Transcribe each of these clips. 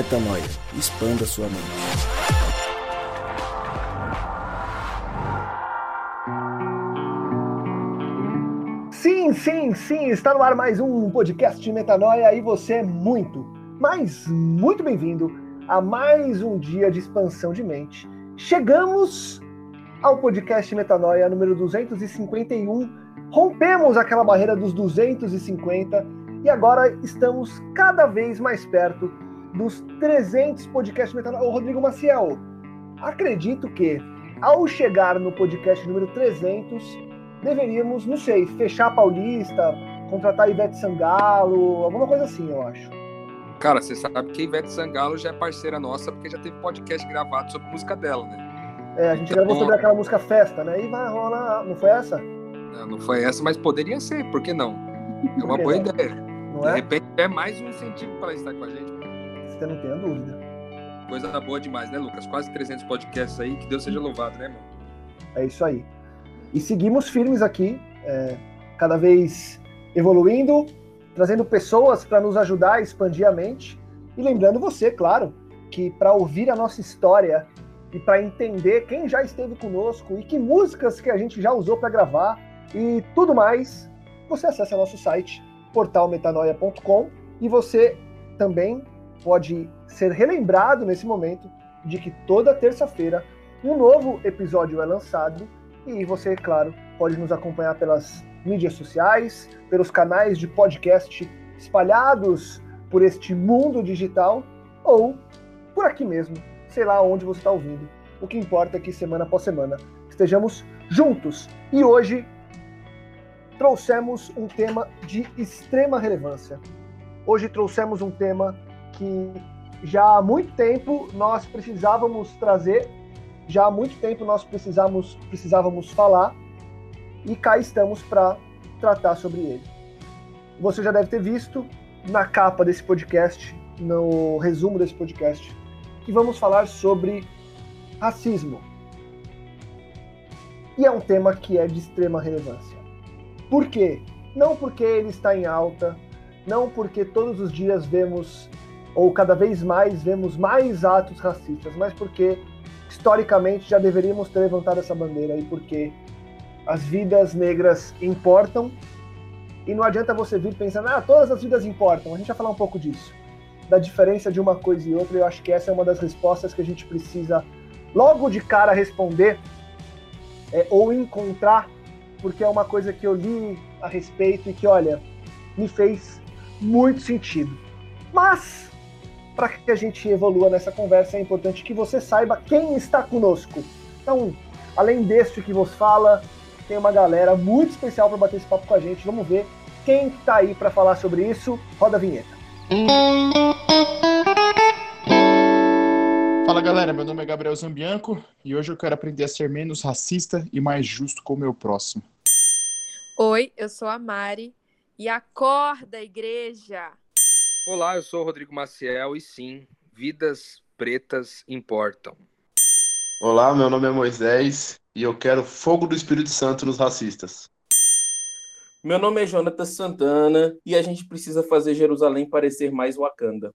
Metanoia. Expanda sua mente. Sim, sim, sim, está no ar mais um podcast de Metanoia e você é muito, mas muito bem-vindo a mais um dia de expansão de mente. Chegamos ao podcast Metanoia número 251. Rompemos aquela barreira dos 250 e agora estamos cada vez mais perto dos 300 podcasts Metanoia. Ô, Rodrigo Maciel, acredito que ao chegar no podcast número 300, deveríamos, não sei, fechar a Paulista, contratar a Ivete Sangalo, alguma coisa assim, eu acho. Cara, você sabe que a Ivete Sangalo já é parceira nossa, porque já teve podcast gravado sobre música dela, né? É, a gente então, gravou sobre aquela música Festa, né? E vai rolar. Não foi essa? Não, não foi essa, mas poderia ser, por que não? É uma boa ideia. Não de é? repente é mais um incentivo para estar com a gente. Não tem a dúvida. Coisa boa demais, né, Lucas? Quase 300 podcasts aí, que Deus seja louvado, né, mano? É isso aí. E seguimos firmes aqui, é, cada vez evoluindo, trazendo pessoas para nos ajudar a expandir a mente. E lembrando você, claro, que para ouvir a nossa história e para entender quem já esteve conosco e que músicas que a gente já usou para gravar e tudo mais, você acessa nosso site portalmetanoia.com e você também pode ser relembrado nesse momento de que toda terça-feira um novo episódio é lançado e você, claro, pode nos acompanhar pelas mídias sociais, pelos canais de podcast espalhados por este mundo digital ou por aqui mesmo sei lá onde você está ouvindo. O que importa é que semana após semana estejamos juntos. E hoje trouxemos um tema de extrema relevância. Hoje trouxemos um tema que já há muito tempo nós precisávamos trazer, já há muito tempo nós precisamos, precisávamos falar, e cá estamos para tratar sobre ele. Você já deve ter visto na capa desse podcast, no resumo desse podcast, que vamos falar sobre racismo. E é um tema que é de extrema relevância. Por quê? Não porque ele está em alta, não porque todos os dias vemos, ou cada vez mais vemos mais atos racistas, mas porque historicamente já deveríamos ter levantado essa bandeira e porque as vidas negras importam e não adianta você vir pensando, ah, todas as vidas importam. A gente vai falar um pouco disso da diferença de uma coisa e outra. Eu acho que essa é uma das respostas que a gente precisa logo de cara responder é, ou encontrar, porque é uma coisa que eu li a respeito e que, olha, me fez muito sentido. Mas, para que a gente evolua nessa conversa, é importante que você saiba quem está conosco. Então, além deste que vos fala, tem uma galera muito especial para bater esse papo com a gente. Vamos ver quem está aí para falar sobre isso. Roda a vinheta. Fala galera, meu nome é Gabriel Zambianco e hoje eu quero aprender a ser menos racista e mais justo com o meu próximo. Oi, eu sou a Mari e acorda, igreja! Olá, eu sou o Rodrigo Maciel e sim, vidas pretas importam. Olá, meu nome é Moisés e eu quero fogo do Espírito Santo nos racistas. Meu nome é Jonathan Santana e a gente precisa fazer Jerusalém parecer mais Wakanda.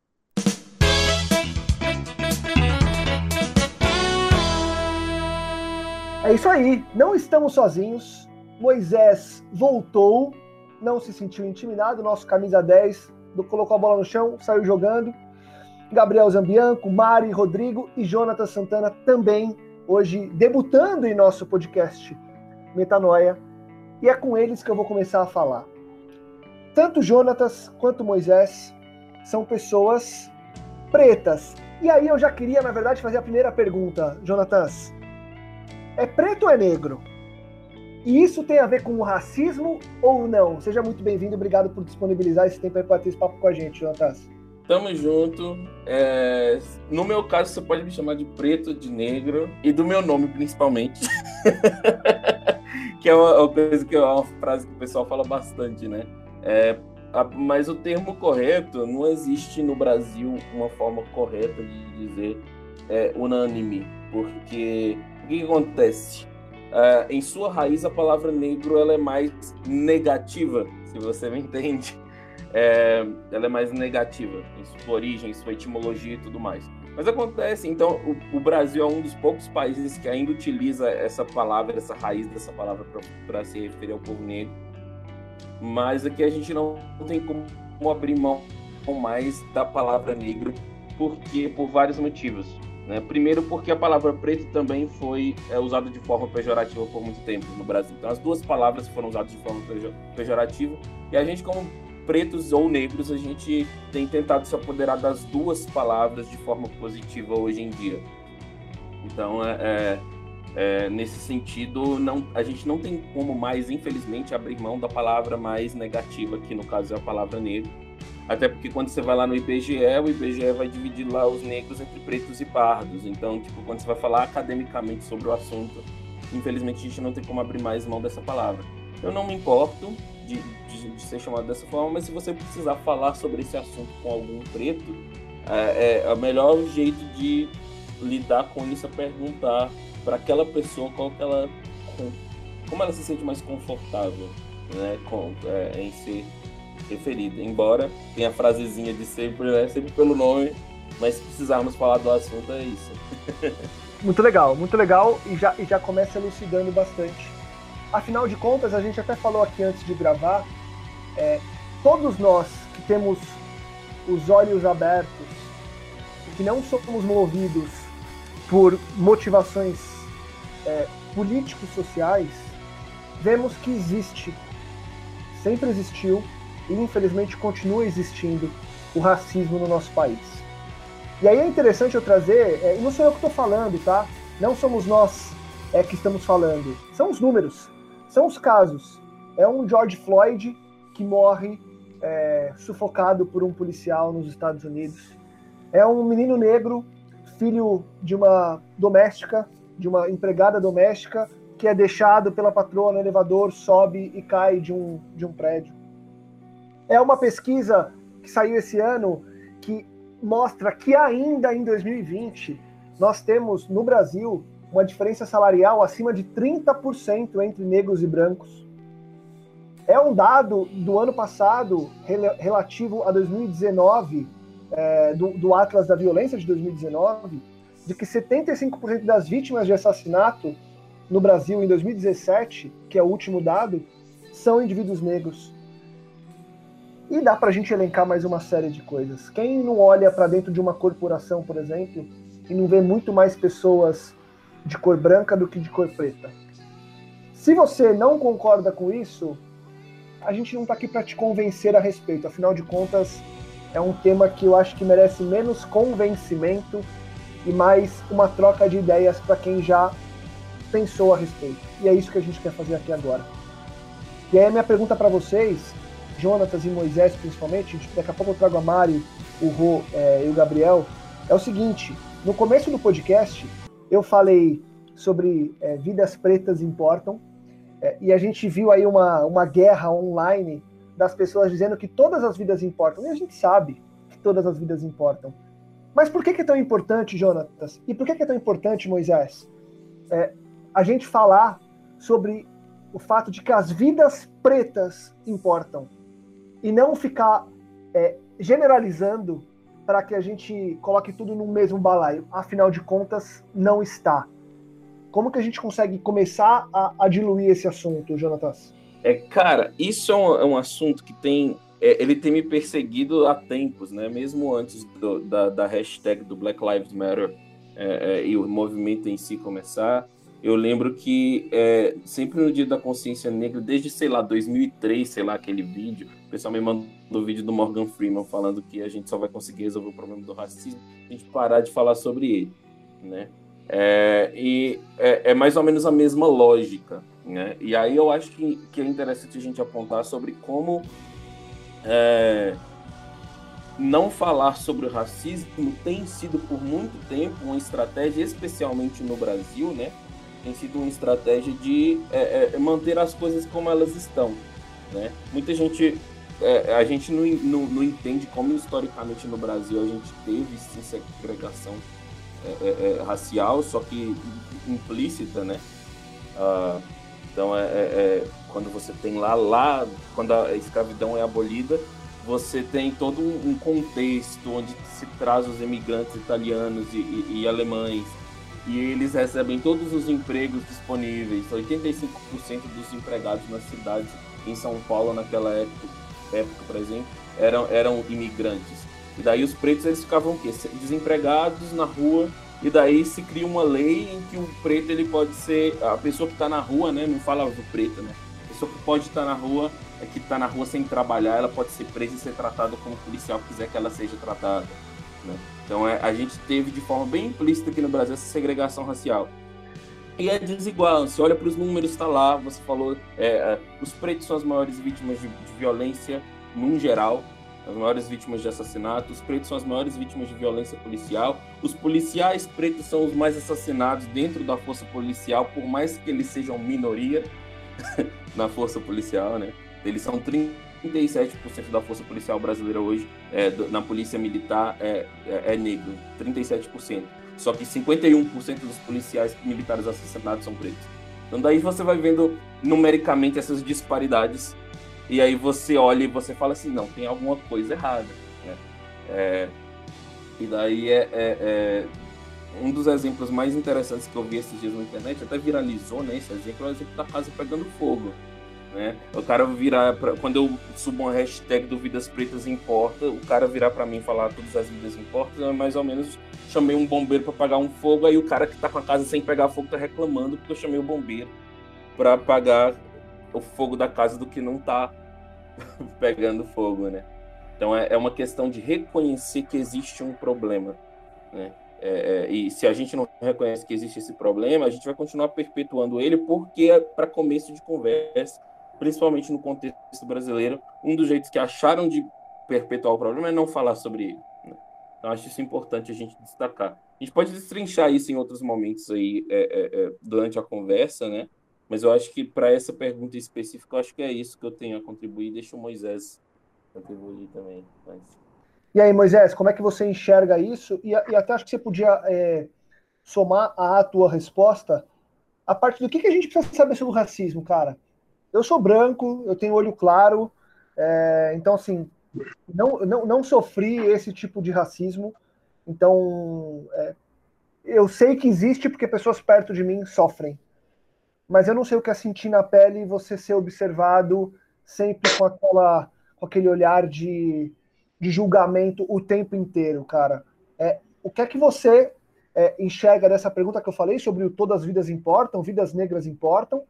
É isso aí, não estamos sozinhos. Moisés voltou, não se sentiu intimidado, nosso camisa 10 colocou a bola no chão, saiu jogando. Gabriel Zambianco, Mari, Rodrigo e Jonathan Santana também hoje debutando em nosso podcast Metanoia e é com eles que eu vou começar a falar. Tanto Jonatas quanto Moisés são pessoas pretas. E aí eu já queria, na verdade, fazer a primeira pergunta, Jonatas. É preto ou é negro? E isso tem a ver com o racismo ou não? Seja muito bem-vindo, obrigado por disponibilizar esse tempo para ter esse papo com a gente, Jonatas. Tamo junto. É... No meu caso, você pode me chamar de preto, de negro e do meu nome, principalmente. que é uma, coisa que é uma frase que o pessoal fala bastante, né? É, mas o termo correto não existe no Brasil uma forma correta de dizer é, unânime, porque o que acontece? É, em sua raiz, a palavra negro ela é mais negativa, se você me entende. é, ela é mais negativa em sua origem, em sua etimologia e tudo mais. Mas acontece, então, o, o, Brasil é um dos poucos países que ainda utiliza essa palavra, essa raiz dessa palavra para se referir ao povo negro. Mas aqui a gente não tem como abrir mão mais da palavra negro, porque por vários motivos. Né? Primeiro, porque a palavra preto também foi é, usada de forma pejorativa por muito tempo no Brasil. Então, as duas palavras foram usadas de forma pejorativa e a gente, como pretos ou negros, a gente tem tentado se apoderar das duas palavras de forma positiva hoje em dia. Então, é, é, é, nesse sentido, não, a gente não tem como mais, infelizmente, abrir mão da palavra mais negativa, que no caso é a palavra negro. Até porque quando você vai lá no IBGE, o IBGE vai dividir lá os negros entre pretos e pardos. Então, tipo, quando você vai falar academicamente sobre o assunto, infelizmente a gente não tem como abrir mais mão dessa palavra. Eu não me importo, de, de, de, ser chamado dessa forma, mas se você precisar falar sobre esse assunto com algum preto, é, é o melhor jeito de lidar com isso é perguntar para aquela pessoa qual ela, como ela se sente mais confortável né, com, é, em ser referida. Embora tenha a frasezinha de sempre, né, sempre pelo nome, mas se precisarmos falar do assunto é isso. muito legal, muito legal e já, e já começa elucidando bastante Afinal de contas, a gente até falou aqui antes de gravar, é, todos nós que temos os olhos abertos, que não somos movidos por motivações é, políticos sociais, vemos que existe, sempre existiu e infelizmente continua existindo o racismo no nosso país. E aí é interessante eu trazer, é, e não sou eu que estou falando, tá? Não somos nós é, que estamos falando, são os números. São os casos. É um George Floyd que morre é, sufocado por um policial nos Estados Unidos. É um menino negro, filho de uma doméstica, de uma empregada doméstica, que é deixado pela patroa no elevador, sobe e cai de um, de um prédio. É uma pesquisa que saiu esse ano que mostra que ainda em 2020 nós temos no Brasil uma diferença salarial acima de 30% entre negros e brancos. É um dado do ano passado, relativo a 2019, é, do, do Atlas da Violência de 2019, de que 75% das vítimas de assassinato no Brasil em 2017, que é o último dado, são indivíduos negros. E dá para a gente elencar mais uma série de coisas. Quem não olha para dentro de uma corporação, por exemplo, e não vê muito mais pessoas de cor branca do que de cor preta. Se você não concorda com isso, a gente não está aqui para te convencer a respeito. Afinal de contas, é um tema que eu acho que merece menos convencimento e mais uma troca de ideias para quem já pensou a respeito. E é isso que a gente quer fazer aqui agora. E aí minha pergunta para vocês, Jonatas e Moisés principalmente, daqui a pouco eu trago a Mari, o Rô é, e o Gabriel, é o seguinte, no começo do podcast, eu falei sobre é, vidas pretas importam, é, e a gente viu aí uma, uma guerra online das pessoas dizendo que todas as vidas importam. E a gente sabe que todas as vidas importam. Mas por que, que é tão importante, Jonatas? E por que, que é tão importante, Moisés? É, a gente falar sobre o fato de que as vidas pretas importam e não ficar é, generalizando para que a gente coloque tudo no mesmo balaio. Afinal de contas, não está. Como que a gente consegue começar a, a diluir esse assunto, Jonatas? É, cara, isso é um, é um assunto que tem. É, ele tem me perseguido há tempos, né? Mesmo antes do, da, da hashtag do Black Lives Matter é, é, e o movimento em si começar. Eu lembro que é, sempre no Dia da Consciência Negra, desde, sei lá, 2003, sei lá, aquele vídeo, o pessoal me mandou o vídeo do Morgan Freeman falando que a gente só vai conseguir resolver o problema do racismo se a gente parar de falar sobre ele, né? É, e é, é, mais ou menos a mesma lógica, né? E aí eu acho que, que é interessante a gente apontar sobre como é, não falar sobre o racismo tem sido por muito tempo uma estratégia, especialmente no Brasil, né? Tem sido uma estratégia de é, é, manter as coisas como elas estão. Né? Muita gente, é, a gente não, não, não, entende como historicamente no Brasil a gente teve sim segregação é, é, é, racial, só que implícita, né? Ah, então é, quando você tem lá, lá, quando a escravidão é abolida, você tem todo um contexto onde se traz os imigrantes italianos e, e, e alemães e eles recebem todos os empregos disponíveis. 85% dos empregados nas cidades em São Paulo naquela época, época por exemplo, eram, eram imigrantes. E daí os pretos eles ficavam o quê? desempregados na rua e daí se cria uma lei em que o preto ele pode ser a pessoa que está na rua, né? Não fala do preto, né? A pessoa que pode estar tá na rua é que está na rua sem trabalhar, ela pode ser presa e ser tratada como policial quiser que ela seja tratada. Né? Então é, a gente teve de forma bem implícita aqui no Brasil essa segregação racial. E é desigual, você olha para os números, está lá, você falou, é, é, os pretos são as maiores vítimas de, de violência no geral, as maiores vítimas de assassinato, os pretos são as maiores vítimas de violência policial, os policiais pretos são os mais assassinados dentro da força policial, por mais que eles sejam minoria na força policial, né? Eles são 37% da força policial brasileira hoje, é, na polícia militar, é, é, é negro, 37%. Só que 51% dos policiais militares assassinados são pretos. Então daí você vai vendo numericamente essas disparidades e aí você olha e você fala assim, não, tem alguma coisa errada. Né? É, e daí é, é, é, um dos exemplos mais interessantes que eu vi esses dias na internet, até viralizou né, esse exemplo, é o exemplo da casa pegando fogo. Né? O cara virar, pra, quando eu subo uma hashtag do Vidas Pretas Importa, o cara virar para mim falar todas as vidas importam, é mais ou menos chamei um bombeiro para apagar um fogo, aí o cara que tá com a casa sem pegar fogo tá reclamando porque eu chamei o bombeiro para apagar o fogo da casa do que não tá pegando fogo, né? Então é, é uma questão de reconhecer que existe um problema, né? É, é, e se a gente não reconhece que existe esse problema, a gente vai continuar perpetuando ele, porque é para começo de conversa, principalmente no contexto brasileiro, um dos jeitos que acharam de perpetuar o problema é não falar sobre ele. Né? Então acho isso importante a gente destacar. A gente pode destrinchar isso em outros momentos aí é, é, é durante a conversa, né? Mas eu acho que para essa pergunta específica, acho que é isso que eu tenho a contribuir. Deixa o Moisés contribuir também. Mas... E aí, Moisés, como é que você enxerga isso? E, e até acho que você podia é, somar à tua resposta a parte do que, que a gente precisa saber sobre o racismo, cara. Eu sou branco, eu tenho olho claro, é, então, assim, não, não, não sofri esse tipo de racismo. Então, é, eu sei que existe porque pessoas perto de mim sofrem mas eu não sei o que é sentir na pele você ser observado sempre com aquela com aquele olhar de, de julgamento o tempo inteiro, cara. É, o que é que você é, enxerga dessa pergunta que eu falei sobre o todas as vidas importam, vidas negras importam,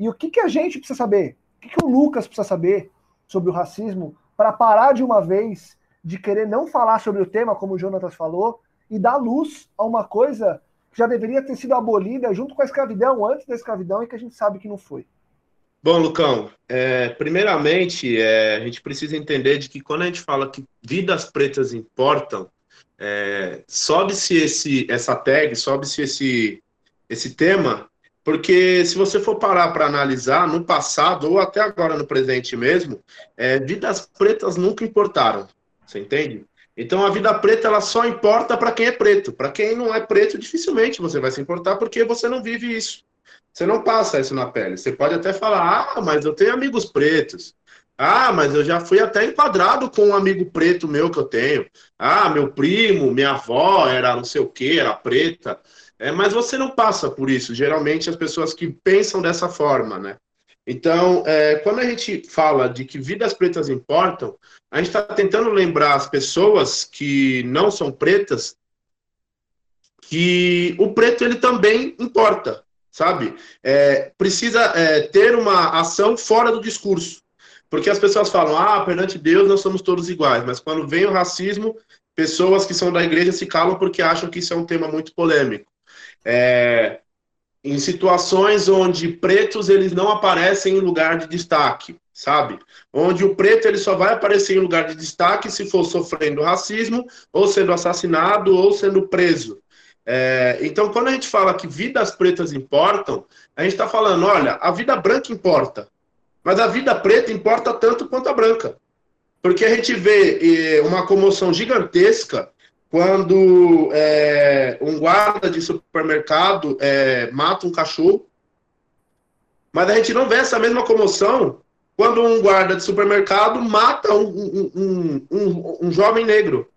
e o que, que a gente precisa saber? O que, que o Lucas precisa saber sobre o racismo para parar de uma vez de querer não falar sobre o tema, como o Jonatas falou, e dar luz a uma coisa já deveria ter sido abolida junto com a escravidão, antes da escravidão, e que a gente sabe que não foi. Bom, Lucão, é, primeiramente, é, a gente precisa entender de que quando a gente fala que vidas pretas importam, é, sobe-se esse, essa tag, sobe-se esse, esse tema, porque se você for parar para analisar, no passado, ou até agora no presente mesmo, é, vidas pretas nunca importaram, você entende? Então a vida preta ela só importa para quem é preto. Para quem não é preto, dificilmente você vai se importar porque você não vive isso. Você não passa isso na pele. Você pode até falar: "Ah, mas eu tenho amigos pretos". Ah, mas eu já fui até enquadrado com um amigo preto meu que eu tenho. Ah, meu primo, minha avó era não sei o que, era preta. É, mas você não passa por isso. Geralmente as pessoas que pensam dessa forma, né? Então, é, quando a gente fala de que vidas pretas importam, a gente está tentando lembrar as pessoas que não são pretas que o preto ele também importa, sabe? É, precisa é, ter uma ação fora do discurso. Porque as pessoas falam, ah, perante Deus nós somos todos iguais, mas quando vem o racismo, pessoas que são da igreja se calam porque acham que isso é um tema muito polêmico. É, em situações onde pretos eles não aparecem em lugar de destaque, sabe? Onde o preto ele só vai aparecer em lugar de destaque se for sofrendo racismo, ou sendo assassinado, ou sendo preso. É, então, quando a gente fala que vidas pretas importam, a gente está falando, olha, a vida branca importa, mas a vida preta importa tanto quanto a branca. Porque a gente vê eh, uma comoção gigantesca quando é, um guarda de supermercado é, mata um cachorro, mas a gente não vê essa mesma comoção quando um guarda de supermercado mata um, um, um, um jovem negro,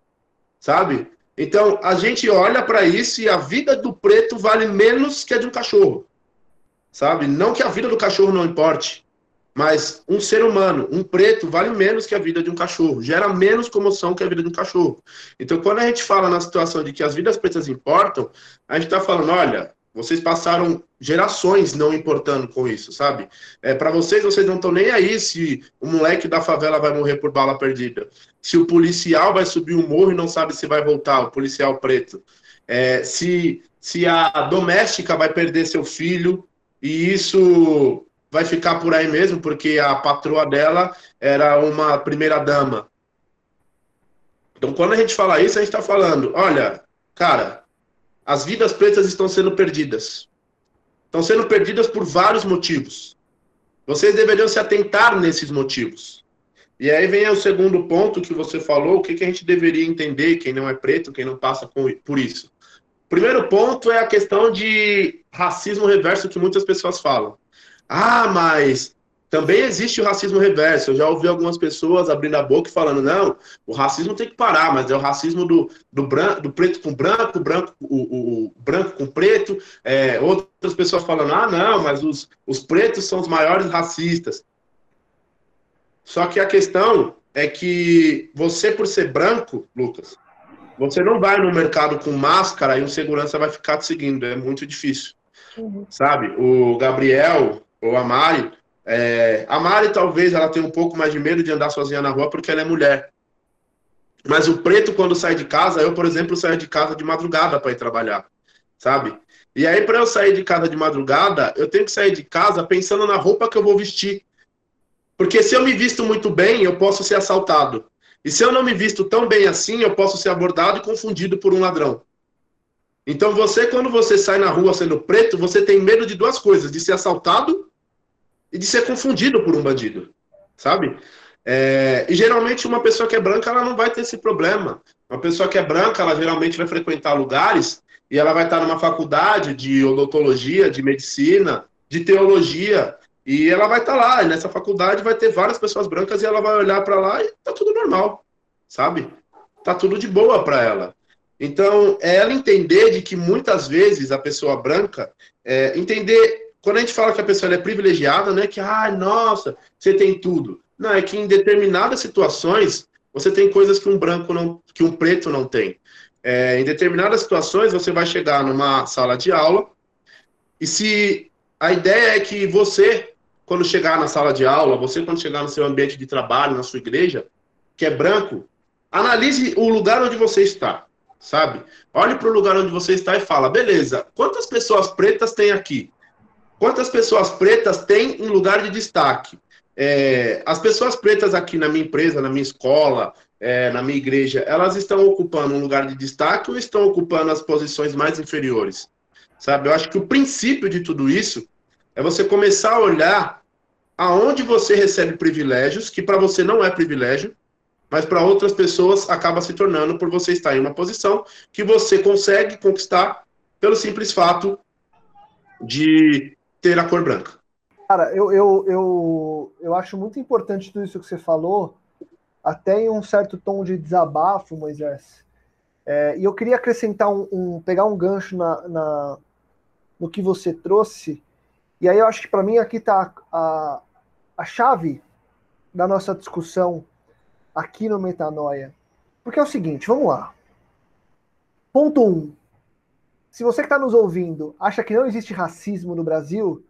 sabe? Então, a gente olha para isso e a vida do preto vale menos que a de um cachorro, sabe? Não que a vida do cachorro não importe, mas um ser humano, um preto, vale menos que a vida de um cachorro, gera menos comoção que a vida de um cachorro. Então, quando a gente fala na situação de que as vidas pretas importam, a gente está falando, olha, vocês passaram gerações não importando com isso, sabe? É, para vocês, vocês não estão nem aí se o moleque da favela vai morrer por bala perdida. Se o policial vai subir um morro e não sabe se vai voltar, o policial preto. É, se, se a doméstica vai perder seu filho e isso vai ficar por aí mesmo, porque a patroa dela era uma primeira dama. Então, quando a gente fala isso, a gente está falando: olha, cara, as vidas pretas estão sendo perdidas. Estão sendo perdidas por vários motivos. Vocês deveriam se atentar nesses motivos. E aí vem o segundo ponto que você falou, o que, que a gente deveria entender, quem não é preto, quem não passa por isso. Primeiro ponto é a questão de racismo reverso que muitas pessoas falam. Ah, mas também existe o racismo reverso. Eu já ouvi algumas pessoas abrindo a boca e falando: não, o racismo tem que parar, mas é o racismo do, do, branco, do preto com branco, branco, o, o, o branco com preto. É, outras pessoas falando: ah, não, mas os, os pretos são os maiores racistas. Só que a questão é que você, por ser branco, Lucas, você não vai no mercado com máscara e o segurança vai ficar te seguindo. É muito difícil. Uhum. Sabe? O Gabriel ou a Mari é, a Mari talvez ela tenha um pouco mais de medo de andar sozinha na rua porque ela é mulher. Mas o preto, quando sai de casa, eu, por exemplo, saio de casa de madrugada para ir trabalhar, sabe? E aí, para eu sair de casa de madrugada, eu tenho que sair de casa pensando na roupa que eu vou vestir. Porque se eu me visto muito bem, eu posso ser assaltado. E se eu não me visto tão bem assim, eu posso ser abordado e confundido por um ladrão. Então, você, quando você sai na rua sendo preto, você tem medo de duas coisas: de ser assaltado e de ser confundido por um bandido, sabe? É, e geralmente uma pessoa que é branca, ela não vai ter esse problema. Uma pessoa que é branca, ela geralmente vai frequentar lugares e ela vai estar numa faculdade de odontologia, de medicina, de teologia, e ela vai estar lá, e nessa faculdade vai ter várias pessoas brancas e ela vai olhar para lá e tá tudo normal, sabe? Tá tudo de boa para ela. Então, é ela entender de que muitas vezes a pessoa branca, é, entender quando a gente fala que a pessoa é privilegiada, né? Que, ah, nossa, você tem tudo. Não, é que em determinadas situações você tem coisas que um branco não, que um preto não tem. É, em determinadas situações você vai chegar numa sala de aula e se a ideia é que você, quando chegar na sala de aula, você quando chegar no seu ambiente de trabalho, na sua igreja, que é branco, analise o lugar onde você está, sabe? Olhe para o lugar onde você está e fala, beleza, quantas pessoas pretas tem aqui? Quantas pessoas pretas tem em lugar de destaque? É, as pessoas pretas aqui na minha empresa, na minha escola, é, na minha igreja, elas estão ocupando um lugar de destaque ou estão ocupando as posições mais inferiores? Sabe? Eu acho que o princípio de tudo isso é você começar a olhar aonde você recebe privilégios, que para você não é privilégio, mas para outras pessoas acaba se tornando por você estar em uma posição que você consegue conquistar pelo simples fato de ter a cor branca. Cara, eu, eu, eu, eu acho muito importante tudo isso que você falou, até em um certo tom de desabafo, Moisés. É, e eu queria acrescentar um, um pegar um gancho na, na, no que você trouxe. E aí eu acho que para mim aqui está a, a chave da nossa discussão aqui no Metanoia. Porque é o seguinte, vamos lá. Ponto 1. Um, se você que está nos ouvindo acha que não existe racismo no Brasil,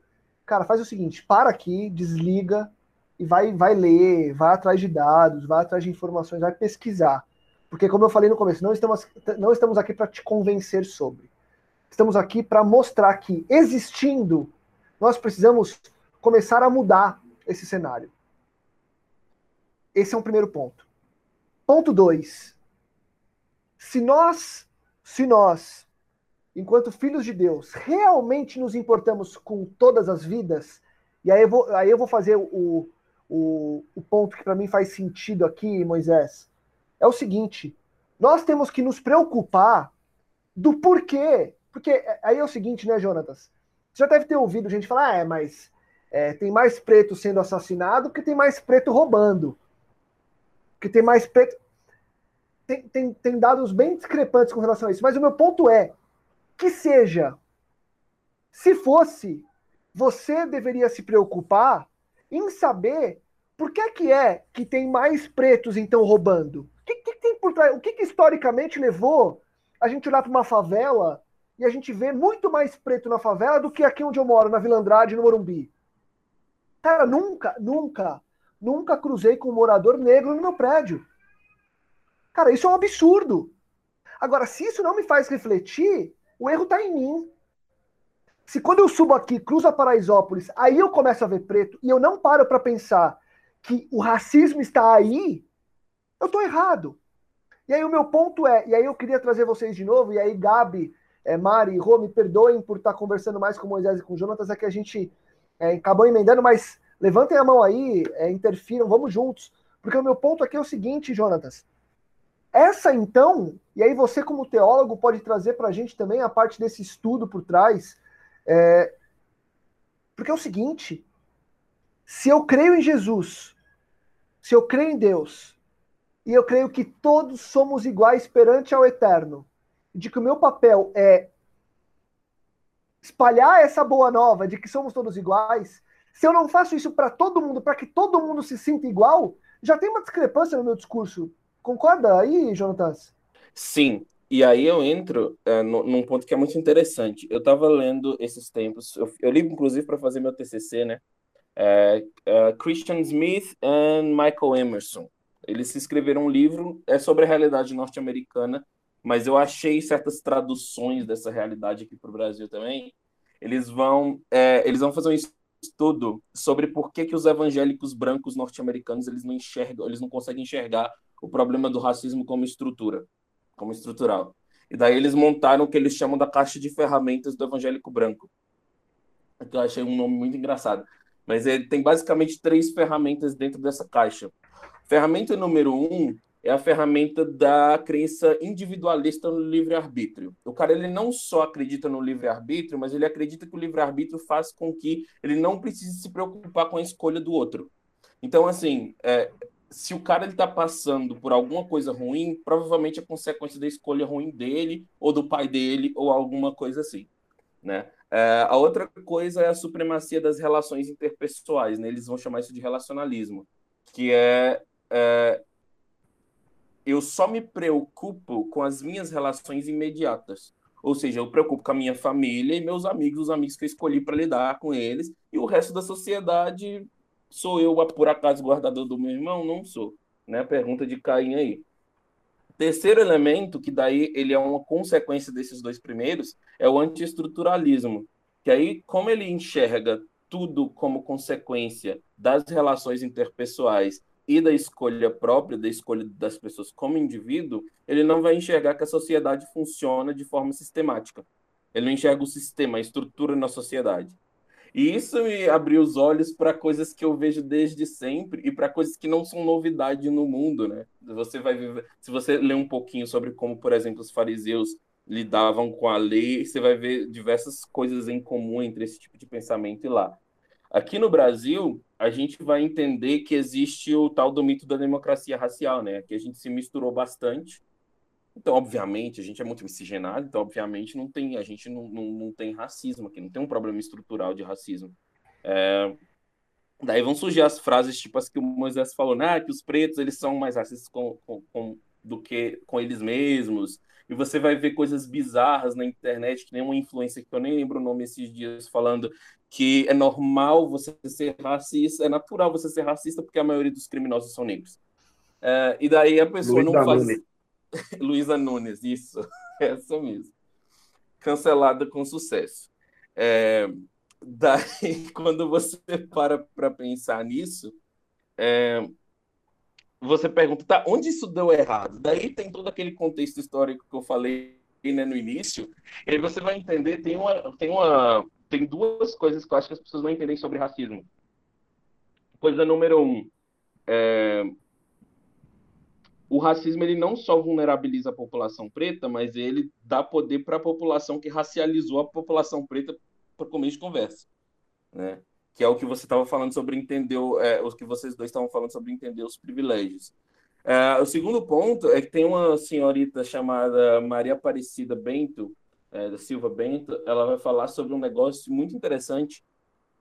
cara, faz o seguinte: para aqui, desliga e vai, vai ler, vai atrás de dados, vai atrás de informações, vai pesquisar. Porque, como eu falei no começo, não estamos, não estamos aqui para te convencer sobre. Estamos aqui para mostrar que, existindo, nós precisamos começar a mudar esse cenário. Esse é um primeiro ponto. Ponto 2. Se nós, se nós enquanto filhos de Deus, realmente nos importamos com todas as vidas, e aí eu vou, aí eu vou fazer o, o, o ponto que para mim faz sentido aqui, Moisés, é o seguinte: nós temos que nos preocupar do porquê. Porque aí é o seguinte, né, Jonatas? Você já deve ter ouvido gente falar, ah, é, mas é, tem mais preto sendo assassinado que tem mais preto roubando. Que tem mais preto. Tem, tem, tem dados bem discrepantes com relação a isso. Mas o meu ponto é que seja. Se fosse, você deveria se preocupar em saber por que, que é que tem mais pretos então roubando. O que, que tem por trás? O que, que historicamente levou a gente olhar para uma favela e a gente vê muito mais preto na favela do que aqui onde eu moro, na Vila Andrade, no Morumbi? Cara, nunca, nunca, nunca cruzei com um morador negro no meu prédio. Cara, isso é um absurdo. Agora, se isso não me faz refletir, o erro está em mim. Se quando eu subo aqui, cruzo a Paraisópolis, aí eu começo a ver preto e eu não paro para pensar que o racismo está aí, eu estou errado. E aí o meu ponto é, e aí eu queria trazer vocês de novo, e aí Gabi, é, Mari Rô, me perdoem por estar conversando mais com Moisés e com Jonatas, é que a gente é, acabou emendando, mas levantem a mão aí, é, interfiram, vamos juntos. Porque o meu ponto aqui é o seguinte, Jonatas. Essa, então, e aí você, como teólogo, pode trazer para a gente também a parte desse estudo por trás. É, porque é o seguinte: se eu creio em Jesus, se eu creio em Deus, e eu creio que todos somos iguais perante ao eterno, de que o meu papel é espalhar essa boa nova de que somos todos iguais, se eu não faço isso para todo mundo, para que todo mundo se sinta igual, já tem uma discrepância no meu discurso. Concorda aí, Jonatas? Sim. E aí eu entro é, no, num ponto que é muito interessante. Eu estava lendo esses tempos, eu, eu li inclusive para fazer meu TCC, né? É, é, Christian Smith e Michael Emerson. Eles escreveram um livro é sobre a realidade norte-americana mas eu achei certas traduções dessa realidade aqui para o Brasil também. Eles vão, é, eles vão fazer um estudo sobre por que, que os evangélicos brancos norte-americanos eles não enxergam, eles não conseguem enxergar o problema do racismo como estrutura, como estrutural. E daí eles montaram o que eles chamam da caixa de ferramentas do evangélico branco. Que eu achei um nome muito engraçado. Mas ele tem basicamente três ferramentas dentro dessa caixa. Ferramenta número um é a ferramenta da crença individualista no livre-arbítrio. O cara ele não só acredita no livre-arbítrio, mas ele acredita que o livre-arbítrio faz com que ele não precise se preocupar com a escolha do outro. Então, assim, é, se o cara está passando por alguma coisa ruim, provavelmente é consequência da escolha ruim dele, ou do pai dele, ou alguma coisa assim. Né? É, a outra coisa é a supremacia das relações interpessoais, né? eles vão chamar isso de relacionalismo, que é, é eu só me preocupo com as minhas relações imediatas. Ou seja, eu preocupo com a minha família e meus amigos, os amigos que eu escolhi para lidar com eles, e o resto da sociedade sou eu, por acaso, guardador do meu irmão? Não sou. Né? Pergunta de Caim aí. Terceiro elemento, que daí ele é uma consequência desses dois primeiros, é o antiestruturalismo. Que aí, como ele enxerga tudo como consequência das relações interpessoais e da escolha própria, da escolha das pessoas como indivíduo, ele não vai enxergar que a sociedade funciona de forma sistemática. Ele não enxerga o sistema, a estrutura na sociedade. E isso me abriu os olhos para coisas que eu vejo desde sempre e para coisas que não são novidade no mundo, né? Você vai se você ler um pouquinho sobre como, por exemplo, os fariseus lidavam com a lei, você vai ver diversas coisas em comum entre esse tipo de pensamento e lá. Aqui no Brasil, a gente vai entender que existe o tal do mito da democracia racial, né? Que a gente se misturou bastante. Então, obviamente, a gente é muito miscigenado, então, obviamente, não tem, a gente não, não, não tem racismo aqui, não tem um problema estrutural de racismo. É... Daí vão surgir as frases tipo as que o Moisés falou, né? Que os pretos eles são mais racistas com, com, com, do que com eles mesmos, e você vai ver coisas bizarras na internet, que nem uma influência que eu nem lembro o nome esses dias, falando que é normal você ser racista, é natural você ser racista porque a maioria dos criminosos são negros. É, e daí a pessoa Luiza não faz. Luísa Nunes, isso, essa mesmo. Cancelada com sucesso. É, daí, quando você para para pensar nisso, é, você pergunta, tá, onde isso deu errado? Daí tem todo aquele contexto histórico que eu falei né, no início, e aí você vai entender, tem uma, tem uma, tem duas coisas que eu acho que as pessoas não entendem sobre racismo. Coisa número um, é, o racismo ele não só vulnerabiliza a população preta, mas ele dá poder para a população que racializou a população preta para começo de conversa, né? que é o que você estava falando sobre entender, é, os que vocês dois estavam falando sobre entender os privilégios. É, o segundo ponto é que tem uma senhorita chamada Maria Aparecida Bento, é, da Silva Bento, ela vai falar sobre um negócio muito interessante,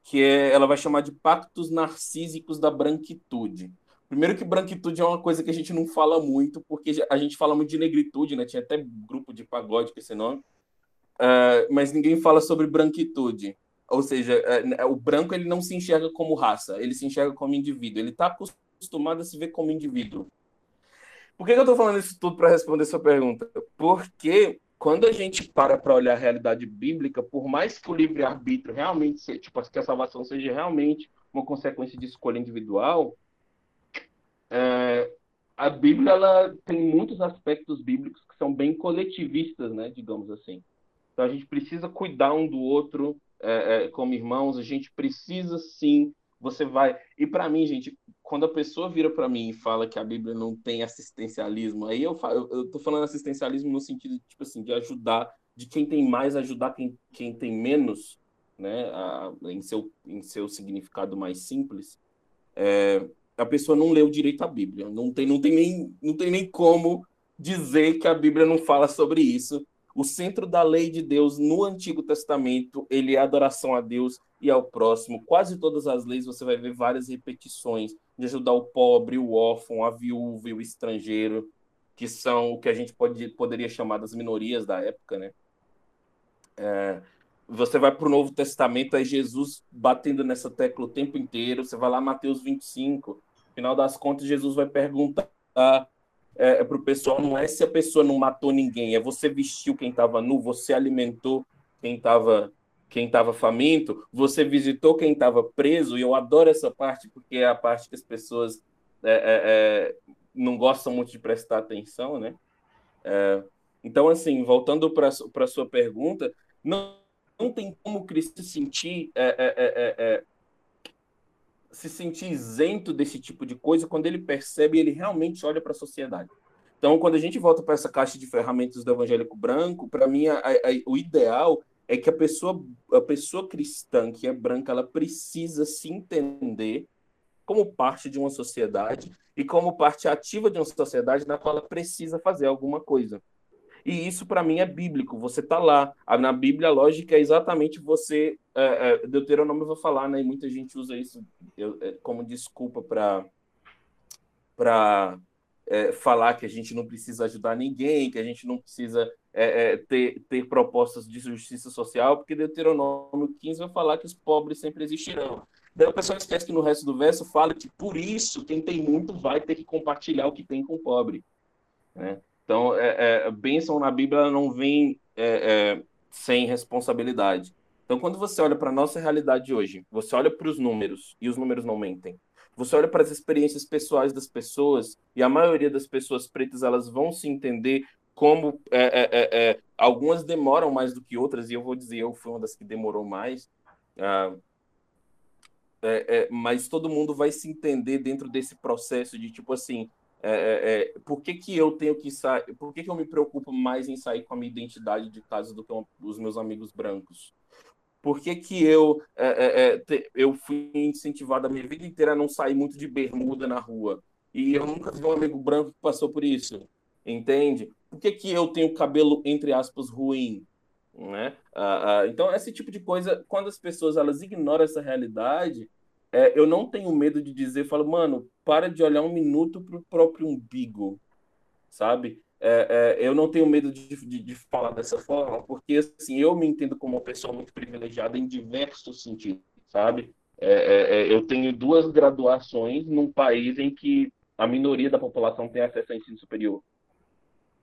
que é, ela vai chamar de pactos narcísicos da branquitude. Primeiro que branquitude é uma coisa que a gente não fala muito, porque a gente fala muito de negritude, né? Tinha até grupo de pagode com esse nome. Uh, mas ninguém fala sobre branquitude. Ou seja, uh, o branco ele não se enxerga como raça, ele se enxerga como indivíduo. Ele está acostumado a se ver como indivíduo. Por que, que eu estou falando isso tudo para responder sua pergunta? Porque quando a gente para para olhar a realidade bíblica, por mais que o livre-arbítrio realmente seja, tipo, que a salvação seja realmente uma consequência de escolha individual, é, a Bíblia ela tem muitos aspectos bíblicos que são bem coletivistas, né, digamos assim. Então a gente precisa cuidar um do outro é, é, como irmãos, a gente precisa sim. Você vai. E para mim, gente, quando a pessoa vira para mim e fala que a Bíblia não tem assistencialismo, aí eu, falo, eu tô falando assistencialismo no sentido tipo assim, de ajudar, de quem tem mais ajudar quem, quem tem menos, né, a, em, seu, em seu significado mais simples. É, a pessoa não leu direito a Bíblia. Não tem, não, tem nem, não tem nem como dizer que a Bíblia não fala sobre isso. O centro da lei de Deus no Antigo Testamento, ele é adoração a Deus e ao próximo. Quase todas as leis você vai ver várias repetições de ajudar o pobre, o órfão, a viúva e o estrangeiro, que são o que a gente pode, poderia chamar das minorias da época, né? É, você vai para o Novo Testamento, é Jesus batendo nessa tecla o tempo inteiro. Você vai lá, Mateus 25, no final das contas, Jesus vai perguntar é, é para o pessoal não é se a pessoa não matou ninguém, é você vestiu quem estava nu, você alimentou quem estava quem estava faminto, você visitou quem estava preso, e eu adoro essa parte, porque é a parte que as pessoas é, é, é não gostam muito de prestar atenção, né? É, então, assim, voltando para a sua pergunta, não, não tem como Cristo se sentir é, se sentir isento desse tipo de coisa quando ele percebe ele realmente olha para a sociedade. Então, quando a gente volta para essa caixa de ferramentas do evangélico branco, para mim, a, a, o ideal é que a pessoa, a pessoa cristã que é branca, ela precisa se entender como parte de uma sociedade e como parte ativa de uma sociedade na qual ela precisa fazer alguma coisa. E isso, para mim, é bíblico. Você está lá. Na Bíblia, a lógica é exatamente você. É, é, Deuteronômio eu vou falar, né? E muita gente usa isso eu, é, como desculpa para para é, falar que a gente não precisa ajudar ninguém, que a gente não precisa é, é, ter, ter propostas de justiça social, porque Deuteronômio 15 vai falar que os pobres sempre existirão. Daí o pessoal esquece que no resto do verso fala que por isso quem tem muito vai ter que compartilhar o que tem com o pobre. Né? Então, é, é, bênção na Bíblia não vem é, é, sem responsabilidade. Então, quando você olha para a nossa realidade hoje, você olha para os números, e os números não mentem. Você olha para as experiências pessoais das pessoas, e a maioria das pessoas pretas elas vão se entender como é, é, é, algumas demoram mais do que outras, e eu vou dizer, eu fui uma das que demorou mais. Ah, mas todo mundo vai se entender dentro desse processo de tipo assim, é, é, é, por que, que eu tenho que sair? Por que, que eu me preocupo mais em sair com a minha identidade de casa do que os meus amigos brancos? Por que, que eu, é, é, é, te, eu fui incentivado a minha vida inteira a não sair muito de bermuda na rua? E eu nunca vi um amigo branco que passou por isso. Entende? Por que, que eu tenho cabelo, entre aspas, ruim? Né? Ah, ah, então, esse tipo de coisa, quando as pessoas elas ignoram essa realidade, é, eu não tenho medo de dizer, falo, mano, para de olhar um minuto para o próprio umbigo, sabe? É, é, eu não tenho medo de, de, de, falar dessa forma, porque assim, eu me entendo como uma pessoa muito privilegiada em diversos sentidos, sabe? É, é, é, eu tenho duas graduações num país em que a minoria da população tem acesso ao ensino superior,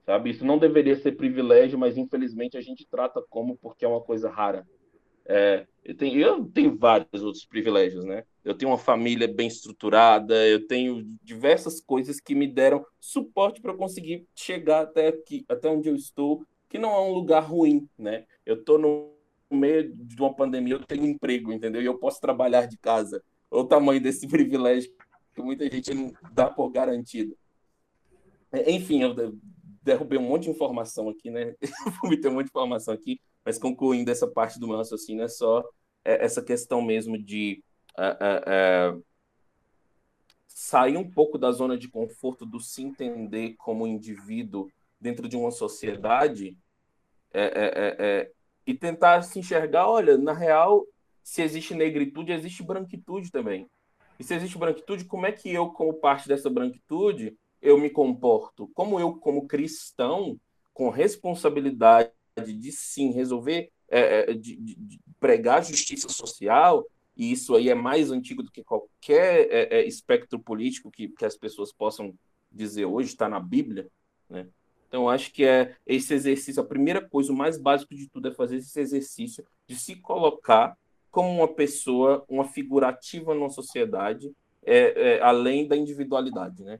sabe? Isso não deveria ser privilégio, mas infelizmente a gente trata como porque é uma coisa rara. É, eu, tenho, eu tenho vários outros privilégios, né? Eu tenho uma família bem estruturada, eu tenho diversas coisas que me deram suporte para conseguir chegar até aqui, até onde eu estou, que não é um lugar ruim, né? Eu estou no meio de uma pandemia, eu tenho um emprego, entendeu? E eu posso trabalhar de casa. O tamanho desse privilégio que muita gente não dá por garantido. É, enfim, eu derrubei um monte de informação aqui, né? Vomitei um monte de informação aqui, mas concluindo essa parte do meu raciocínio, é só é, essa questão mesmo de é, é, é, sair um pouco da zona de conforto do se entender como indivíduo dentro de uma sociedade é, e tentar se enxergar, olha, na real, se existe negritude, existe branquitude também. E se existe branquitude, como é que eu, como parte dessa branquitude, eu me comporto? Como eu, como cristão, com responsabilidade de sim resolver, é, de, de, pregar justiça social, e isso aí é mais antigo do que qualquer é, é, espectro político que, que as pessoas possam dizer hoje, está na Bíblia, né? Então, acho que é esse exercício, a primeira coisa, o mais básico de tudo é fazer esse exercício de se colocar como uma pessoa, uma figurativa na sociedade, é, é, além da individualidade, né?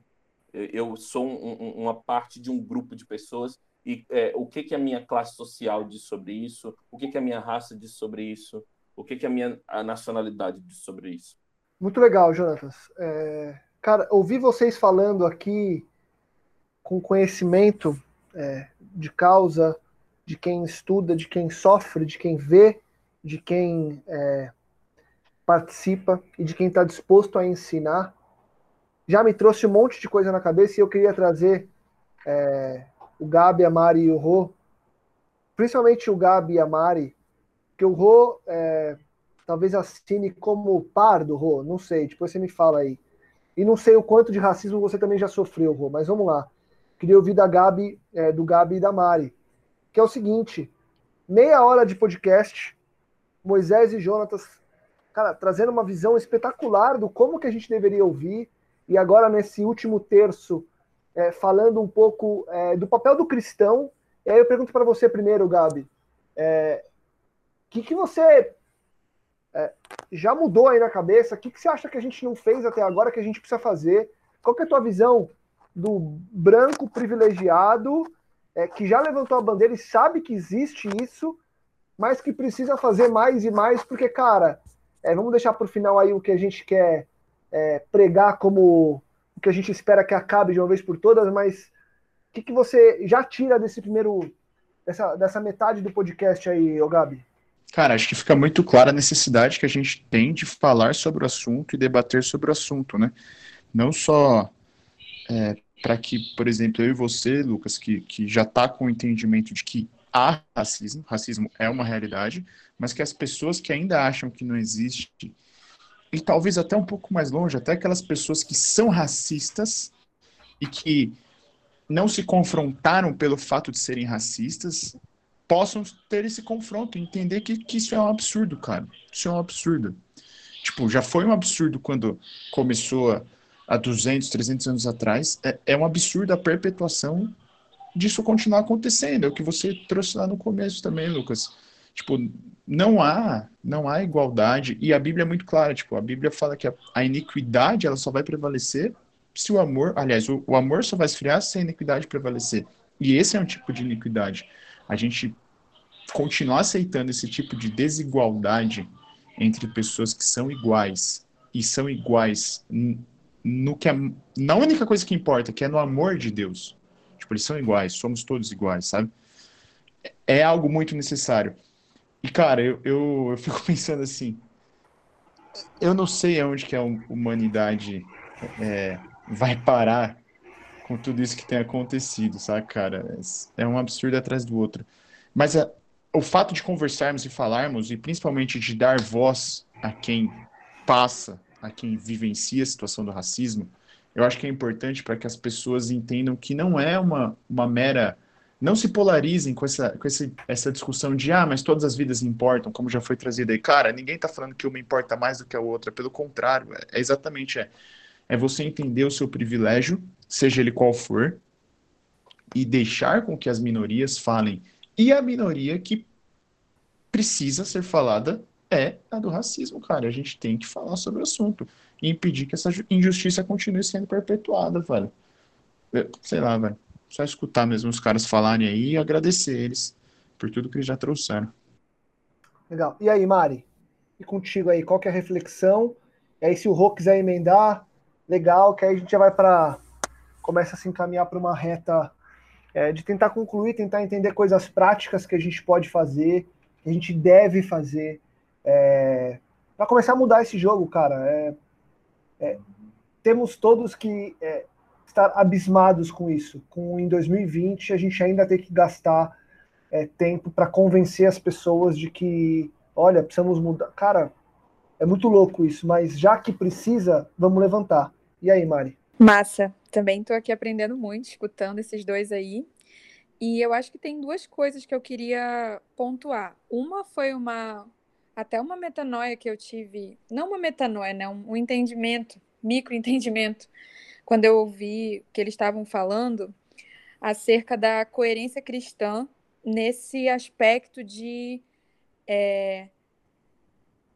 Eu sou um, um, uma parte de um grupo de pessoas e é, o que, que a minha classe social diz sobre isso, o que, que a minha raça diz sobre isso, o que, que a minha a nacionalidade sobre isso. Muito legal, Jonatas. É, cara, ouvir vocês falando aqui com conhecimento é, de causa, de quem estuda, de quem sofre, de quem vê, de quem é, participa e de quem está disposto a ensinar, já me trouxe um monte de coisa na cabeça e eu queria trazer é, o Gabi, a Mari e o Rô, principalmente o Gabi e a Mari, que o Rô é, talvez assine como par do Rô, não sei, depois você me fala aí. E não sei o quanto de racismo você também já sofreu, Rô, mas vamos lá. Queria ouvir da Gabi, é, do Gabi e da Mari, que é o seguinte: meia hora de podcast, Moisés e Jonatas, cara, trazendo uma visão espetacular do como que a gente deveria ouvir, e agora nesse último terço, é, falando um pouco é, do papel do cristão. E aí eu pergunto para você primeiro, Gabi, é, que, que você é, já mudou aí na cabeça? O que, que você acha que a gente não fez até agora que a gente precisa fazer? Qual que é a tua visão do branco privilegiado é, que já levantou a bandeira e sabe que existe isso, mas que precisa fazer mais e mais, porque, cara, é, vamos deixar para o final aí o que a gente quer é, pregar como o que a gente espera que acabe de uma vez por todas, mas o que, que você já tira desse primeiro, dessa, dessa metade do podcast aí, ô Gabi? Cara, acho que fica muito clara a necessidade que a gente tem de falar sobre o assunto e debater sobre o assunto, né? Não só é, para que, por exemplo, eu e você, Lucas, que, que já está com o entendimento de que há racismo, racismo é uma realidade, mas que as pessoas que ainda acham que não existe, e talvez até um pouco mais longe, até aquelas pessoas que são racistas e que não se confrontaram pelo fato de serem racistas, possam ter esse confronto entender que, que isso é um absurdo, cara. Isso é um absurdo. Tipo, já foi um absurdo quando começou há 200, 300 anos atrás. É, é um absurdo a perpetuação disso continuar acontecendo. É o que você trouxe lá no começo também, Lucas. Tipo, não há, não há igualdade e a Bíblia é muito clara, tipo, a Bíblia fala que a, a iniquidade ela só vai prevalecer se o amor, aliás, o, o amor só vai esfriar se a iniquidade prevalecer. E esse é um tipo de iniquidade. A gente continuar aceitando esse tipo de desigualdade entre pessoas que são iguais e são iguais no que é, na única coisa que importa, que é no amor de Deus. Tipo, eles são iguais, somos todos iguais, sabe? É algo muito necessário. E, cara, eu, eu, eu fico pensando assim, eu não sei aonde que a humanidade é, vai parar com tudo isso que tem acontecido, sabe, cara? É um absurdo atrás do outro. Mas a, o fato de conversarmos e falarmos, e principalmente de dar voz a quem passa, a quem vivencia a situação do racismo, eu acho que é importante para que as pessoas entendam que não é uma, uma mera não se polarizem com essa, com esse, essa discussão de, ah, mas todas as vidas importam, como já foi trazido aí. Cara, ninguém está falando que uma importa mais do que a outra, pelo contrário, é, é exatamente, é, é você entender o seu privilégio, seja ele qual for, e deixar com que as minorias falem. E a minoria que precisa ser falada é a do racismo, cara. A gente tem que falar sobre o assunto e impedir que essa injustiça continue sendo perpetuada, velho. Sei lá, velho. Só escutar mesmo os caras falarem aí e agradecer eles por tudo que eles já trouxeram. Legal. E aí, Mari? E contigo aí, qual que é a reflexão? E aí, se o Rô quiser emendar, legal, que aí a gente já vai para. Começa a se encaminhar para uma reta é, de tentar concluir, tentar entender coisas práticas que a gente pode fazer, que a gente deve fazer, é, para começar a mudar esse jogo, cara. É, é, temos todos que é, estar abismados com isso. Com em 2020 a gente ainda tem que gastar é, tempo para convencer as pessoas de que, olha, precisamos mudar. Cara, é muito louco isso, mas já que precisa, vamos levantar. E aí, Mari? Massa. Também estou aqui aprendendo muito, escutando esses dois aí. E eu acho que tem duas coisas que eu queria pontuar. Uma foi uma até uma metanoia que eu tive, não uma metanoia, né, um, entendimento, microentendimento, quando eu ouvi que eles estavam falando acerca da coerência cristã nesse aspecto de é,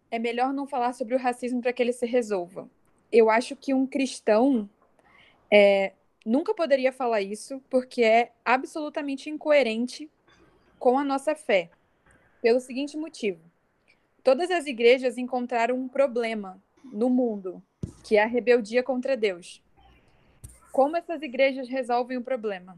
é melhor não falar sobre o racismo para que ele se resolva. Eu acho que um cristão é, nunca poderia falar isso porque é absolutamente incoerente com a nossa fé. Pelo seguinte motivo: todas as igrejas encontraram um problema no mundo, que é a rebeldia contra Deus. Como essas igrejas resolvem o problema?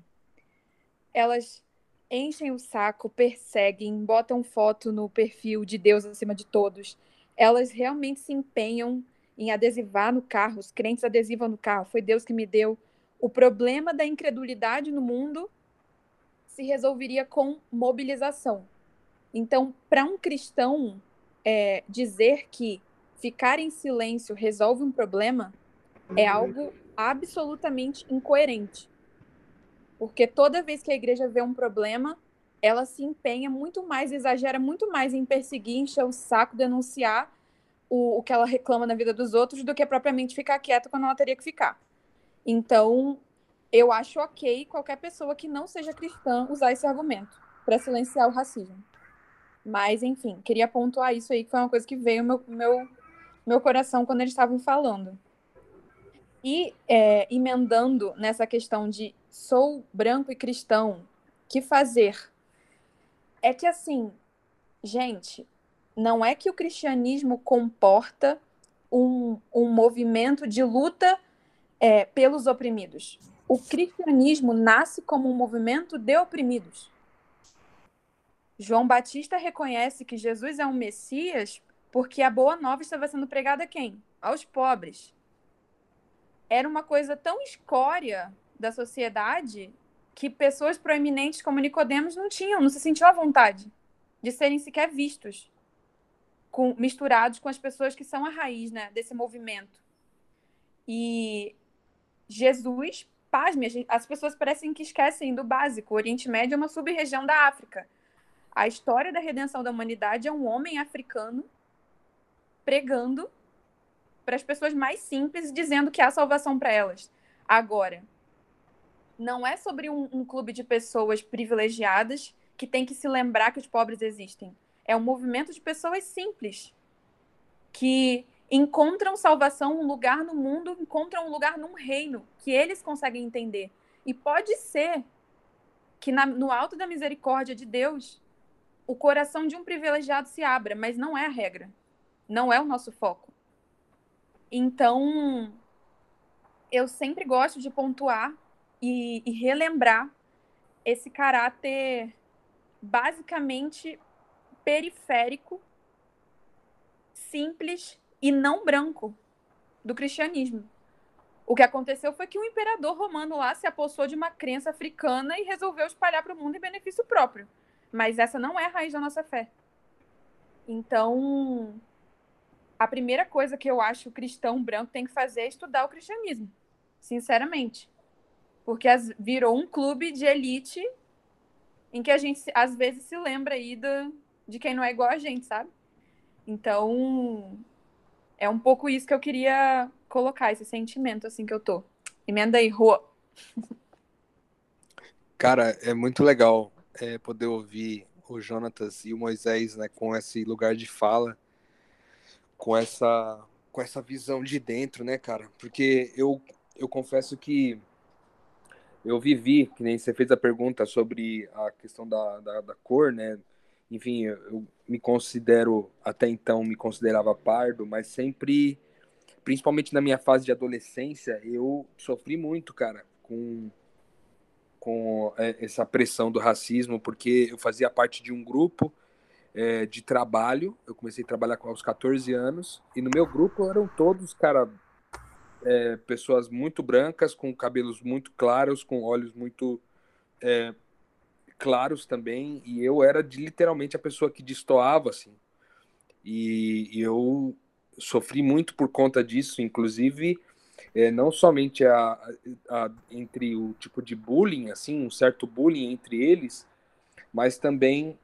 Elas enchem o saco, perseguem, botam foto no perfil de Deus acima de todos. Elas realmente se empenham em adesivar no carro, os crentes adesivam no carro, foi Deus que me deu. O problema da incredulidade no mundo se resolveria com mobilização. Então, para um cristão é, dizer que ficar em silêncio resolve um problema é algo absolutamente incoerente. Porque toda vez que a igreja vê um problema, ela se empenha muito mais, exagera muito mais em perseguir, encher o saco, denunciar o, o que ela reclama na vida dos outros do que propriamente ficar quieta quando ela teria que ficar. Então, eu acho ok qualquer pessoa que não seja cristã usar esse argumento para silenciar o racismo. Mas, enfim, queria pontuar isso aí, que foi uma coisa que veio meu, meu, meu coração quando eles estavam falando. E é, emendando nessa questão de sou branco e cristão, que fazer? É que, assim, gente, não é que o cristianismo comporta um, um movimento de luta é, pelos oprimidos. O cristianismo nasce como um movimento de oprimidos. João Batista reconhece que Jesus é um Messias porque a boa nova estava sendo pregada a quem? Aos pobres. Era uma coisa tão escória da sociedade que pessoas proeminentes como Nicodemos não tinham, não se sentiam à vontade de serem sequer vistos com, misturados com as pessoas que são a raiz né, desse movimento. E Jesus, pasme, as pessoas parecem que esquecem do básico. O Oriente Médio é uma sub-região da África. A história da redenção da humanidade é um homem africano pregando para as pessoas mais simples, dizendo que há salvação para elas. Agora, não é sobre um, um clube de pessoas privilegiadas que tem que se lembrar que os pobres existem é um movimento de pessoas simples que encontram salvação, um lugar no mundo, encontram um lugar num reino que eles conseguem entender. E pode ser que na, no alto da misericórdia de Deus o coração de um privilegiado se abra, mas não é a regra. Não é o nosso foco. Então, eu sempre gosto de pontuar e, e relembrar esse caráter basicamente periférico, simples e não branco do cristianismo. O que aconteceu foi que o imperador romano lá se apossou de uma crença africana e resolveu espalhar para o mundo em benefício próprio. Mas essa não é a raiz da nossa fé. Então, a primeira coisa que eu acho que o cristão branco tem que fazer é estudar o cristianismo, sinceramente. Porque virou um clube de elite em que a gente às vezes se lembra aí do, de quem não é igual a gente, sabe? Então, é um pouco isso que eu queria colocar, esse sentimento assim que eu tô. Emenda aí, Rua. Cara, é muito legal é, poder ouvir o Jonatas e o Moisés, né, com esse lugar de fala, com essa com essa visão de dentro, né, cara? Porque eu eu confesso que eu vivi, que nem você fez a pergunta sobre a questão da, da, da cor, né? Enfim, eu me considero, até então, me considerava pardo, mas sempre, principalmente na minha fase de adolescência, eu sofri muito, cara, com, com é, essa pressão do racismo, porque eu fazia parte de um grupo é, de trabalho. Eu comecei a trabalhar aos 14 anos e no meu grupo eram todos, cara, é, pessoas muito brancas, com cabelos muito claros, com olhos muito é, claros também. E eu era de, literalmente a pessoa que destoava, assim. E, e eu sofri muito por conta disso, inclusive é, não somente a, a, entre o tipo de bullying, assim, um certo bullying entre eles, mas também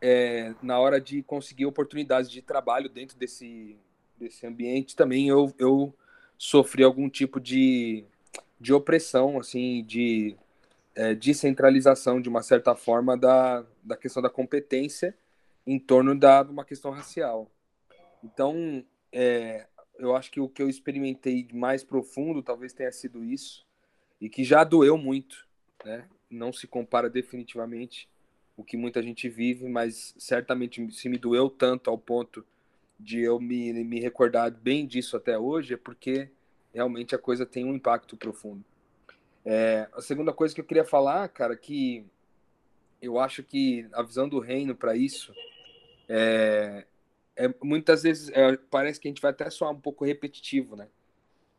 é, na hora de conseguir oportunidades de trabalho dentro desse, desse ambiente, também eu, eu sofri algum tipo de, de opressão, assim, de é, descentralização, de uma certa forma, da, da questão da competência em torno da uma questão racial. Então, é, eu acho que o que eu experimentei mais profundo talvez tenha sido isso, e que já doeu muito, né? Não se compara definitivamente o que muita gente vive, mas certamente se me doeu tanto ao ponto de eu me, me recordar bem disso até hoje, é porque realmente a coisa tem um impacto profundo. É, a segunda coisa que eu queria falar, cara, que eu acho que a visão do reino para isso é, é muitas vezes é, parece que a gente vai até soar um pouco repetitivo, né?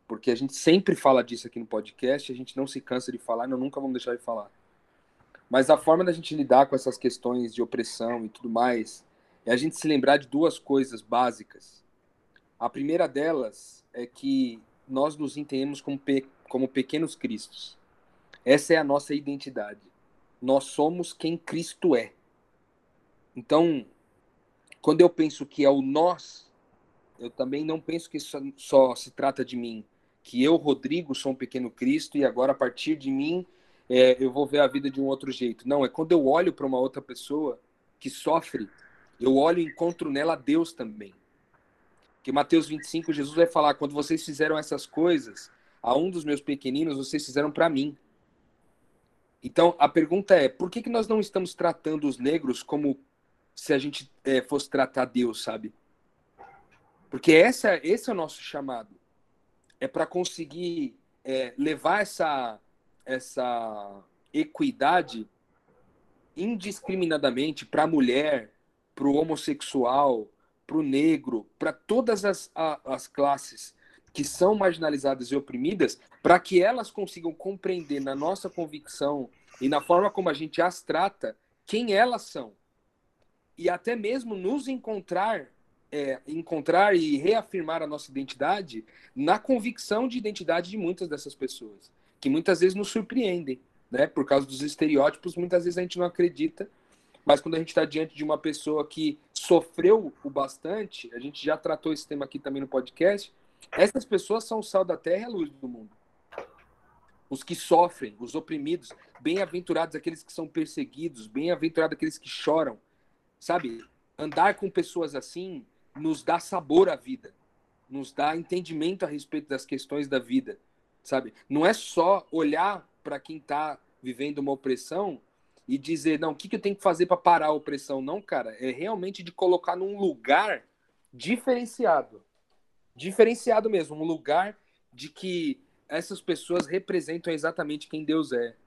Porque a gente sempre fala disso aqui no podcast, a gente não se cansa de falar, nós nunca vamos deixar de falar. Mas a forma da gente lidar com essas questões de opressão e tudo mais é a gente se lembrar de duas coisas básicas. A primeira delas é que nós nos entendemos como, pe como pequenos cristos. Essa é a nossa identidade. Nós somos quem Cristo é. Então, quando eu penso que é o nós, eu também não penso que só, só se trata de mim. Que eu, Rodrigo, sou um pequeno Cristo e agora a partir de mim é, eu vou ver a vida de um outro jeito. Não, é quando eu olho para uma outra pessoa que sofre, eu olho e encontro nela Deus também. Que Mateus 25, Jesus vai falar: quando vocês fizeram essas coisas a um dos meus pequeninos, vocês fizeram para mim. Então a pergunta é: por que, que nós não estamos tratando os negros como se a gente é, fosse tratar Deus, sabe? Porque essa, esse é o nosso chamado. É para conseguir é, levar essa essa equidade indiscriminadamente para a mulher, para o homossexual, para o negro, para todas as, as classes que são marginalizadas e oprimidas, para que elas consigam compreender na nossa convicção e na forma como a gente as trata, quem elas são. E até mesmo nos encontrar, é, encontrar e reafirmar a nossa identidade na convicção de identidade de muitas dessas pessoas que muitas vezes nos surpreendem, né? Por causa dos estereótipos, muitas vezes a gente não acredita, mas quando a gente está diante de uma pessoa que sofreu o bastante, a gente já tratou esse tema aqui também no podcast, essas pessoas são o sal da terra e a luz do mundo. Os que sofrem, os oprimidos, bem-aventurados aqueles que são perseguidos, bem-aventurados aqueles que choram. Sabe, andar com pessoas assim nos dá sabor à vida, nos dá entendimento a respeito das questões da vida sabe? Não é só olhar para quem está vivendo uma opressão e dizer, não, o que, que eu tenho que fazer para parar a opressão? Não, cara, é realmente de colocar num lugar diferenciado. Diferenciado mesmo, um lugar de que essas pessoas representam exatamente quem Deus é.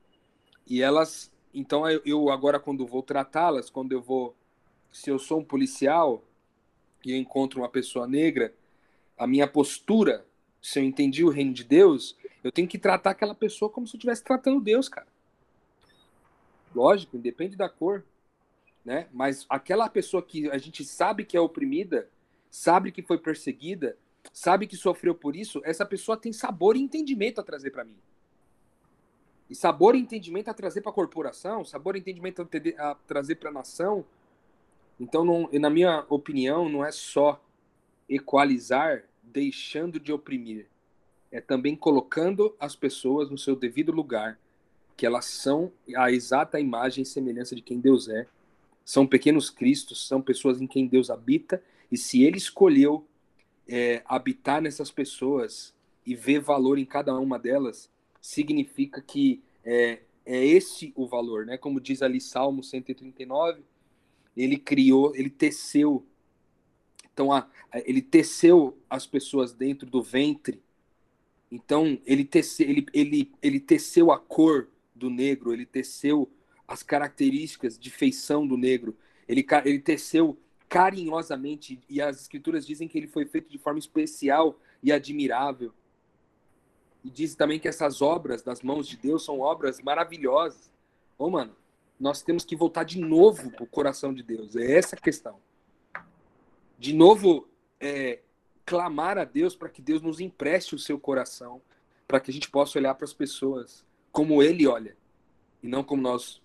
E elas, então eu agora quando vou tratá-las, quando eu vou, se eu sou um policial e eu encontro uma pessoa negra, a minha postura se eu entendi o reino de Deus, eu tenho que tratar aquela pessoa como se eu estivesse tratando Deus, cara. Lógico, independe da cor, né? Mas aquela pessoa que a gente sabe que é oprimida, sabe que foi perseguida, sabe que sofreu por isso, essa pessoa tem sabor e entendimento a trazer para mim. E sabor e entendimento a trazer para a corporação, sabor e entendimento a, trazer para a nação. Então, não, na minha opinião, não é só equalizar deixando de oprimir, é também colocando as pessoas no seu devido lugar, que elas são a exata imagem e semelhança de quem Deus é. São pequenos cristos, são pessoas em quem Deus habita, e se Ele escolheu é, habitar nessas pessoas e ver valor em cada uma delas, significa que é, é esse o valor, né? Como diz ali Salmo 139, ele criou, ele teceu então, a, ele teceu as pessoas dentro do ventre. Então, ele teceu, ele, ele, ele teceu a cor do negro, ele teceu as características de feição do negro. Ele, ele teceu carinhosamente, e as escrituras dizem que ele foi feito de forma especial e admirável. E diz também que essas obras das mãos de Deus são obras maravilhosas. Ô, mano, nós temos que voltar de novo pro coração de Deus. É essa a questão. De novo, é, clamar a Deus para que Deus nos empreste o seu coração, para que a gente possa olhar para as pessoas como Ele olha, e não como nós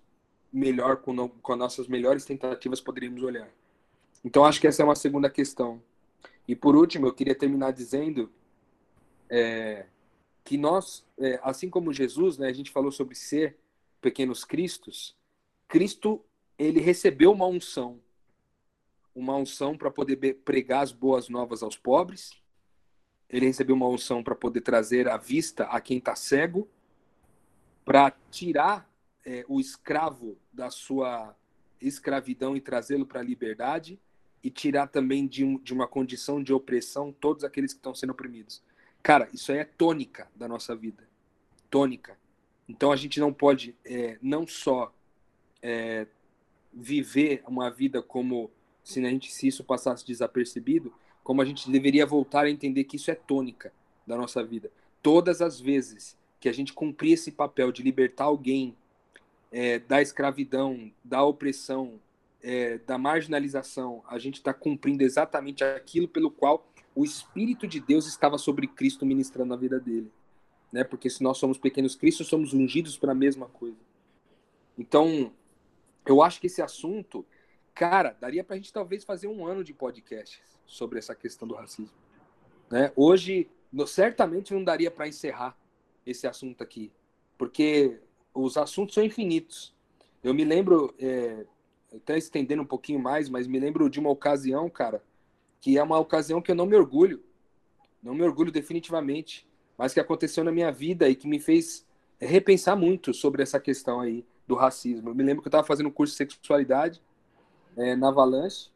melhor, com, com as nossas melhores tentativas poderíamos olhar. Então, acho que essa é uma segunda questão. E por último, eu queria terminar dizendo é, que nós, é, assim como Jesus, né, a gente falou sobre ser pequenos cristos, Cristo ele recebeu uma unção, uma unção para poder pregar as boas novas aos pobres. Ele recebeu uma unção para poder trazer a vista a quem está cego, para tirar é, o escravo da sua escravidão e trazê-lo para a liberdade e tirar também de, um, de uma condição de opressão todos aqueles que estão sendo oprimidos. Cara, isso aí é tônica da nossa vida. Tônica. Então a gente não pode é, não só é, viver uma vida como se, a gente, se isso passasse desapercebido, como a gente deveria voltar a entender que isso é tônica da nossa vida. Todas as vezes que a gente cumprir esse papel de libertar alguém é, da escravidão, da opressão, é, da marginalização, a gente está cumprindo exatamente aquilo pelo qual o Espírito de Deus estava sobre Cristo ministrando a vida dele. Né? Porque se nós somos pequenos Cristos, somos ungidos para a mesma coisa. Então, eu acho que esse assunto, cara, daria para a gente talvez fazer um ano de podcast sobre essa questão do racismo. Né? Hoje, no, certamente não daria para encerrar esse assunto aqui, porque os assuntos são infinitos. Eu me lembro, é, até estendendo um pouquinho mais, mas me lembro de uma ocasião, cara, que é uma ocasião que eu não me orgulho, não me orgulho definitivamente, mas que aconteceu na minha vida e que me fez repensar muito sobre essa questão aí do racismo. Eu me lembro que eu estava fazendo um curso de sexualidade é, na Avalanche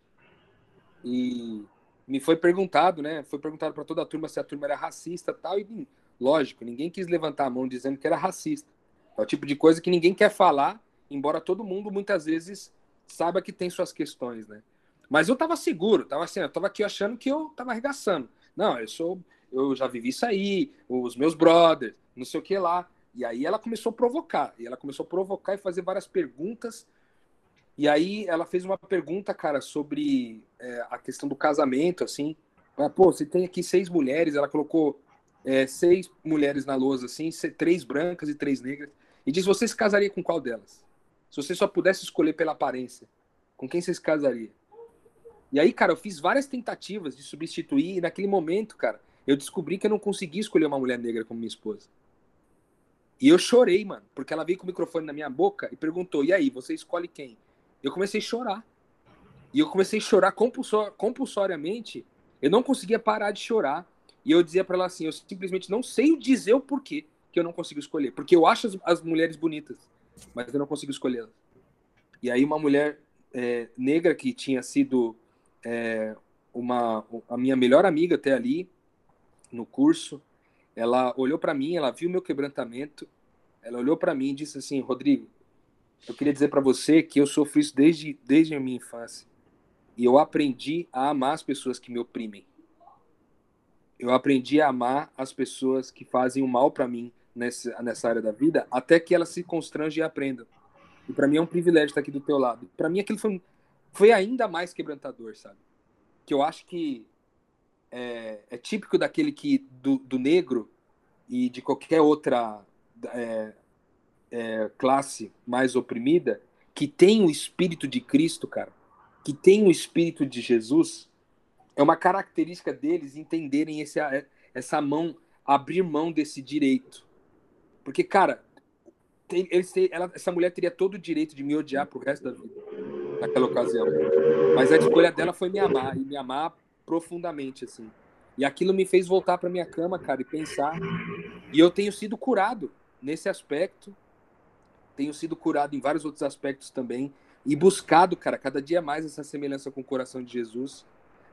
e me foi perguntado, né? Foi perguntado para toda a turma se a turma era racista tal e lógico, ninguém quis levantar a mão dizendo que era racista. É o tipo de coisa que ninguém quer falar, embora todo mundo muitas vezes saiba que tem suas questões, né? Mas eu tava seguro, tava assim, eu tava aqui achando que eu tava arregaçando. Não, eu sou, eu já vivi isso aí, os meus brothers, não sei o que lá. E aí ela começou a provocar, e ela começou a provocar e fazer várias perguntas. E aí ela fez uma pergunta, cara, sobre é, a questão do casamento, assim. Pô, você tem aqui seis mulheres, ela colocou é, seis mulheres na lousa, assim, três brancas e três negras. E diz: você se casaria com qual delas? Se você só pudesse escolher pela aparência, com quem você se casaria? E aí, cara, eu fiz várias tentativas de substituir, e naquele momento, cara, eu descobri que eu não conseguia escolher uma mulher negra como minha esposa. E eu chorei, mano, porque ela veio com o microfone na minha boca e perguntou: e aí, você escolhe quem? Eu comecei a chorar. E eu comecei a chorar compulsor compulsoriamente. Eu não conseguia parar de chorar. E eu dizia para ela assim: eu simplesmente não sei dizer o porquê que eu não consigo escolher. Porque eu acho as, as mulheres bonitas, mas eu não consigo escolhê-las. E aí, uma mulher é, negra que tinha sido é, uma, a minha melhor amiga até ali, no curso, ela olhou para mim, ela viu meu quebrantamento, ela olhou para mim e disse assim: Rodrigo, eu queria dizer para você que eu sofri isso desde, desde a minha infância. E eu aprendi a amar as pessoas que me oprimem. Eu aprendi a amar as pessoas que fazem o mal para mim nessa, nessa área da vida, até que elas se constrangem e aprendam. E para mim é um privilégio estar aqui do teu lado. Para mim aquilo foi, foi ainda mais quebrantador, sabe? Que eu acho que é, é típico daquele que do, do, negro e de qualquer outra é, é, classe mais oprimida que tem o espírito de Cristo, cara, que tem o espírito de Jesus, é uma característica deles entenderem esse, essa mão, abrir mão desse direito. Porque, cara, tem, ela, essa mulher teria todo o direito de me odiar pro resto da vida, naquela ocasião. Mas a escolha dela foi me amar, e me amar profundamente, assim. E aquilo me fez voltar para minha cama, cara, e pensar. E eu tenho sido curado nesse aspecto, tenho sido curado em vários outros aspectos também, e buscado, cara, cada dia mais essa semelhança com o coração de Jesus,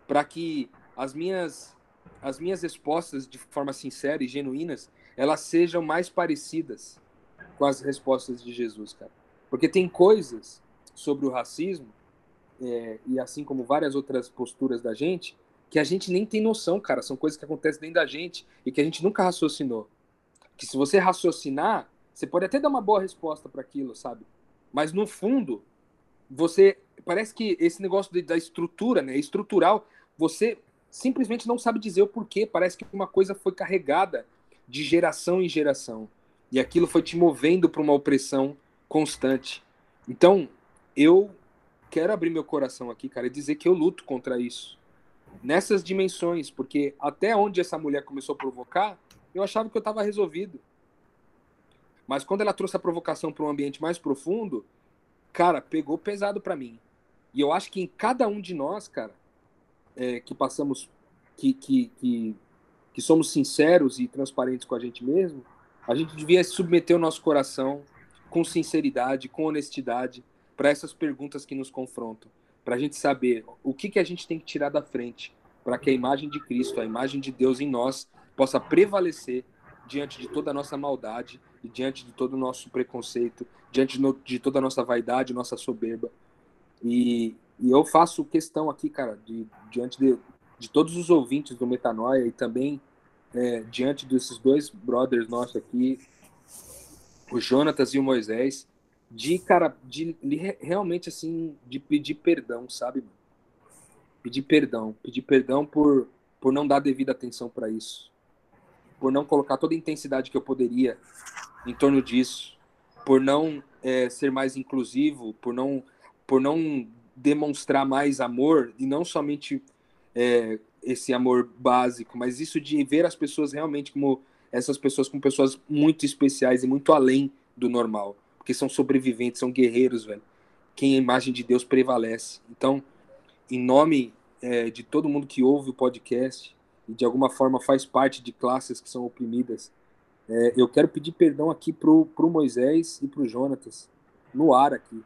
para que as minhas as minhas respostas de forma sincera e genuínas, elas sejam mais parecidas com as respostas de Jesus, cara. Porque tem coisas sobre o racismo é, e assim como várias outras posturas da gente, que a gente nem tem noção, cara. São coisas que acontecem dentro da gente e que a gente nunca raciocinou. Que se você raciocinar, você pode até dar uma boa resposta para aquilo, sabe? Mas no fundo, você parece que esse negócio de, da estrutura, né, estrutural, você simplesmente não sabe dizer o porquê. Parece que uma coisa foi carregada de geração em geração e aquilo foi te movendo para uma opressão constante. Então, eu quero abrir meu coração aqui, cara, e dizer que eu luto contra isso. Nessas dimensões, porque até onde essa mulher começou a provocar, eu achava que eu estava resolvido. Mas quando ela trouxe a provocação para um ambiente mais profundo, cara, pegou pesado para mim. E eu acho que em cada um de nós, cara, é, que passamos, que, que, que, que somos sinceros e transparentes com a gente mesmo, a gente devia submeter o nosso coração com sinceridade, com honestidade, para essas perguntas que nos confrontam, para a gente saber o que, que a gente tem que tirar da frente, para que a imagem de Cristo, a imagem de Deus em nós, possa prevalecer diante de toda a nossa maldade e diante de todo o nosso preconceito, diante de toda a nossa vaidade, nossa soberba. E, e eu faço questão aqui, cara, de, diante de, de todos os ouvintes do Metanoia e também é, diante desses dois brothers nossos aqui, o Jonatas e o Moisés, de, cara, de, de realmente, assim, de pedir perdão, sabe? Pedir perdão. Pedir perdão por, por não dar devida atenção para isso. Por não colocar toda a intensidade que eu poderia em torno disso. Por não é, ser mais inclusivo, por não, por não demonstrar mais amor, e não somente é, esse amor básico, mas isso de ver as pessoas realmente como essas pessoas como pessoas muito especiais e muito além do normal porque são sobreviventes, são guerreiros, velho. Quem a imagem de Deus prevalece. Então, em nome é, de todo mundo que ouve o podcast e de alguma forma faz parte de classes que são oprimidas, é, eu quero pedir perdão aqui pro, pro Moisés e pro Jonatas, no ar aqui,